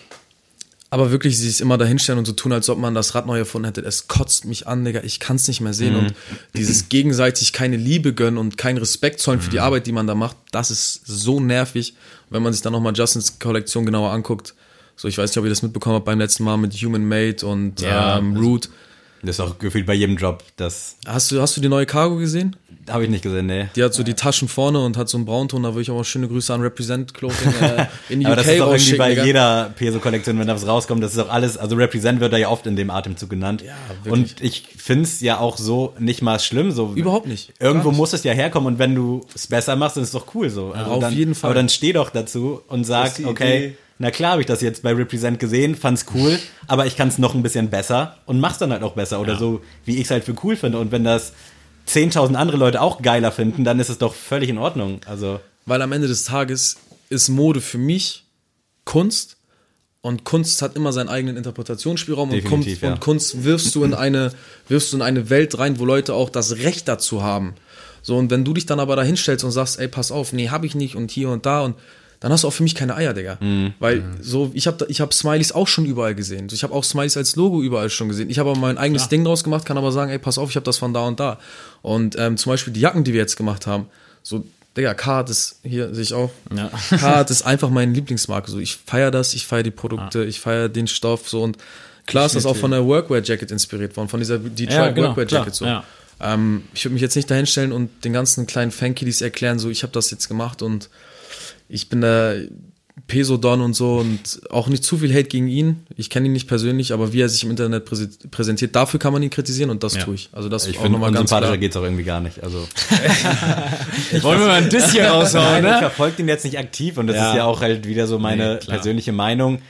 aber wirklich, sich immer dahinstellen und so tun, als ob man das Rad neu erfunden hätte. Es kotzt mich an, Digga. Ich kann es nicht mehr sehen. Und dieses gegenseitig keine Liebe gönnen und keinen Respekt zollen für die Arbeit, die man da macht, das ist so nervig. Und wenn man sich dann nochmal Justins Kollektion genauer anguckt, so ich weiß nicht, ob ihr das mitbekommen habt beim letzten Mal mit Human Made und Ja, ähm, also- Root. Das ist auch gefühlt bei jedem Job. Das Hast du, hast du die neue Cargo gesehen? habe ich nicht gesehen, nee. Die hat so die Taschen vorne und hat so einen Braunton. Da würde ich auch mal schöne Grüße an Represent Clothing äh, in die Aber UK das ist auch irgendwie bei Digga. jeder Peso-Kollektion, wenn da was rauskommt, das ist auch alles, also Represent wird da ja oft in dem Atemzug genannt. Ja, wirklich. und ich find's ja auch so nicht mal schlimm. So, Überhaupt nicht. Irgendwo nicht. muss es ja herkommen und wenn du es besser machst, dann ist es doch cool so. Also auf dann, jeden Fall. Aber dann steh doch dazu und sag, okay, Idee. Na klar habe ich das jetzt bei Represent gesehen, fand's cool, aber ich kann's noch ein bisschen besser und mach's dann halt auch besser oder so, wie ich es halt für cool finde. Und wenn das 10.000 andere Leute auch geiler finden, dann ist es doch völlig in Ordnung. Also Weil am Ende des Tages ist Mode für mich Kunst und Kunst hat immer seinen eigenen Interpretationsspielraum und, Kunst, ja. und Kunst wirfst du in eine wirfst du in eine Welt rein, wo Leute auch das Recht dazu haben. So und wenn du dich dann aber da hinstellst und sagst, ey, pass auf, nee, hab ich nicht und hier und da und dann hast du auch für mich keine Eier, Digga. Mhm. Weil so, ich habe ich hab Smileys auch schon überall gesehen. So, Ich habe auch Smileys als Logo überall schon gesehen. Ich habe aber mein eigenes Ding draus gemacht, kann aber sagen, ey, pass auf, ich habe das von da und da. Und ähm, zum Beispiel die Jacken, die wir jetzt gemacht haben, so, Digga, K, das hier sehe ich auch. Ja. K, das ist einfach meine Lieblingsmarke. So, ich feiere das, ich feiere die Produkte, ich feiere den Stoff so und klar ist das auch von der Workwear Jacket inspiriert worden, von dieser Detroit Ja, genau, Workwear klar, Jacket so. ja. Ähm, ich würde mich jetzt nicht dahinstellen und den ganzen kleinen Fankiddies erklären, so ich habe das jetzt gemacht und ich bin da Peso-Don und so und auch nicht zu viel Hate gegen ihn. Ich kenne ihn nicht persönlich, aber wie er sich im Internet präse- präsentiert, dafür kann man ihn kritisieren und das Ja. tue ich. Also das ich auch finde, nochmal ganz unsympathischer klar. geht's auch irgendwie gar nicht. Also Wollen wir mal ein Diss hier raushauen, Nein, ich ne? verfolge den jetzt nicht aktiv und das Ja. ist ja auch halt wieder so meine Nee, persönliche Meinung.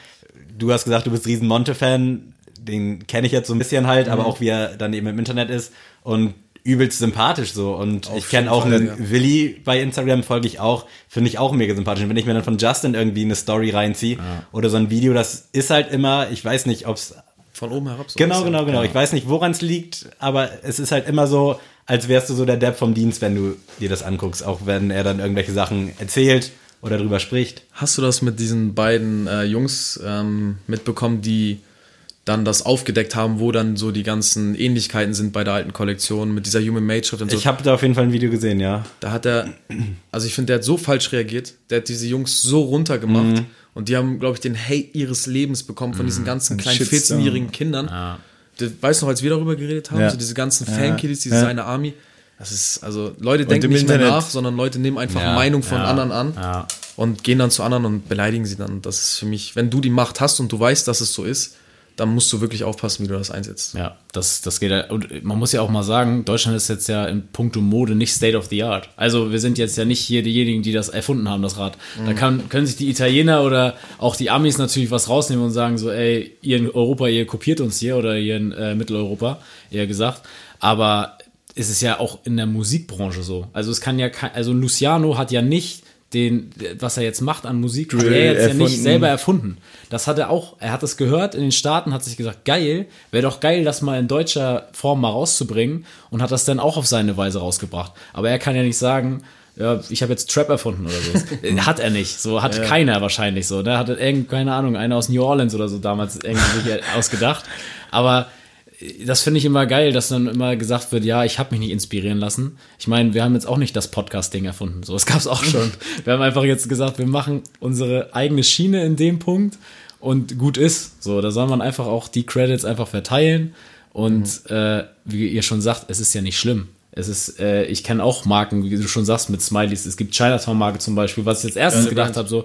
Du hast gesagt, du bist riesen Monte-Fan, den kenne ich jetzt so ein bisschen halt, Mhm. aber auch wie er dann eben im Internet ist und übelst sympathisch so und ich kenne auch einen ja. Willi bei Instagram folge ich auch, finde ich auch mega sympathisch und wenn ich mir dann von Justin irgendwie eine Story reinziehe oder so ein Video, das ist halt immer, ich weiß nicht, ob's Von oben herab. So Genau, ja. genau, genau. Ich weiß nicht, woran es liegt, aber es ist halt immer so, als wärst du so der Depp vom Dienst, wenn du dir das anguckst, auch wenn er dann irgendwelche Sachen erzählt oder drüber spricht. Hast du das mit diesen beiden äh, Jungs ähm, mitbekommen, die dann das aufgedeckt haben, wo dann so die ganzen Ähnlichkeiten sind bei der alten Kollektion mit dieser Human Made Schrift und so? Ich habe da auf jeden Fall ein Video gesehen, ja. da hat er, also ich finde, der hat so falsch reagiert, der hat diese Jungs so runtergemacht Mhm. und die haben, glaube ich, den Hate ihres Lebens bekommen von diesen ganzen kleinen Shitstorm. 14-jährigen Kindern. Du weißt noch, als wir darüber geredet haben, Ja. so diese ganzen Ja. Fankiddies, diese Ja. seine Army. Das ist, also Leute denken nicht mehr Internet- nach, sondern Leute nehmen einfach Ja, Meinung von ja, anderen an ja. und gehen dann zu anderen und beleidigen sie dann. Das ist für mich, wenn du die Macht hast und du weißt, dass es so ist, dann musst du wirklich aufpassen, wie du das einsetzt. Ja, das, das geht ja. Und man muss ja auch mal sagen, Deutschland ist jetzt ja in puncto Mode nicht State of the Art. Also wir sind jetzt ja nicht hier diejenigen, die das erfunden haben, das Rad. Da kann, können sich die Italiener oder auch die Amis natürlich was rausnehmen und sagen so, ey, ihr in Europa, ihr kopiert uns hier oder ihr in äh, Mitteleuropa, eher gesagt. Aber es ist ja auch in der Musikbranche so. Also es kann ja kein, also Luciano hat ja nicht den, was er jetzt macht an Musik, hat Drill er jetzt ja nicht erfunden. selber erfunden. Das hat er auch, er hat es gehört in den Staaten, hat sich gesagt, geil, wäre doch geil, das mal in deutscher Form mal rauszubringen und hat das dann auch auf seine Weise rausgebracht. Aber er kann ja nicht sagen, ja, ich habe jetzt Trap erfunden oder so. Hat er nicht. So hat keiner wahrscheinlich so. Da hatte irgend, keine Ahnung, einer aus New Orleans oder so damals irgendwie sich ausgedacht. Aber das finde ich immer geil, dass dann immer gesagt wird, ja, ich habe mich nicht inspirieren lassen. Ich meine, wir haben jetzt auch nicht das Podcast-Ding erfunden. So, das gab es auch schon. Wir haben einfach jetzt gesagt, wir machen unsere eigene Schiene in dem Punkt und gut ist. So, da soll man einfach auch die Credits einfach verteilen. Und äh, wie ihr schon sagt, es ist ja nicht schlimm. Es ist, äh, ich kenne auch Marken, wie du schon sagst, mit Smileys. Es gibt Chinatown-Marke zum Beispiel, was ich jetzt erstens gedacht habe, so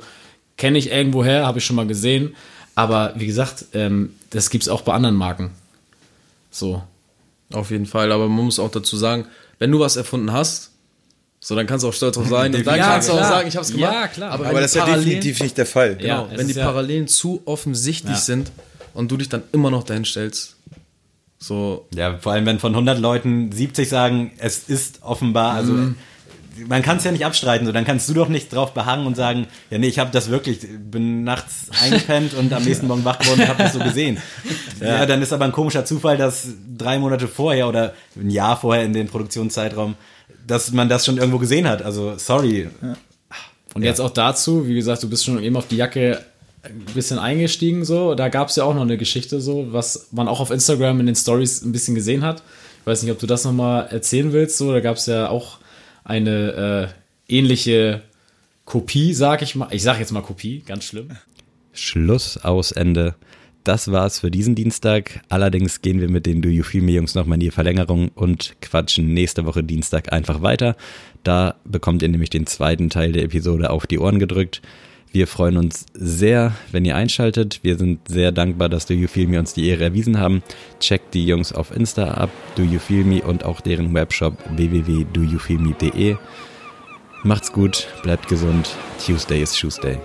kenne ich irgendwo her, habe ich schon mal gesehen. Aber wie gesagt, ähm, das gibt's auch bei anderen Marken. So. Auf jeden Fall, aber man muss auch dazu sagen, wenn du was erfunden hast, So, dann kannst du auch stolz drauf sein. Und dann Ja, kannst du auch sagen, ich hab's gemacht. Ja, klar. Aber, Aber das ist ja definitiv nicht der Fall. Ja. Genau, es wenn die ja- Parallelen zu offensichtlich Ja. sind und du dich dann immer noch dahin stellst. So, Ja, vor allem, wenn von 100 Leuten 70 sagen, es ist offenbar, also man kann es ja nicht abstreiten, so dann kannst du doch nicht drauf behangen und sagen, ja nee, ich habe das wirklich, bin nachts eingepennt und am nächsten Morgen wach geworden und habe das so gesehen. Ja. dann ist aber ein komischer Zufall, dass drei Monate vorher oder ein Jahr vorher in dem Produktionszeitraum, dass man das schon irgendwo gesehen hat. Also sorry. Und jetzt auch dazu, wie gesagt, du bist schon eben auf die Jacke ein bisschen eingestiegen, so. Da gab es ja auch noch eine Geschichte, so, was man auch auf Instagram in den Stories ein bisschen gesehen hat. Ich weiß nicht, ob du das nochmal erzählen willst, so. Da gab es ja auch eine äh, ähnliche Kopie, sag ich mal. Ich sag jetzt mal Kopie, ganz schlimm. Schluss aus Ende. Das war's für diesen Dienstag. Allerdings gehen wir mit den Do You Feel Me Jungs nochmal in die Verlängerung und quatschen nächste Woche Dienstag einfach weiter. Da bekommt ihr nämlich den zweiten Teil der Episode auf die Ohren gedrückt. Wir freuen uns sehr, wenn ihr einschaltet. Wir sind sehr dankbar, dass Do You Feel Me uns die Ehre erwiesen haben. Checkt die Jungs auf Insta ab, Do You Feel Me und auch deren Webshop www.doyoufeelme.de. Macht's gut, bleibt gesund. Tuesday is Tuesday.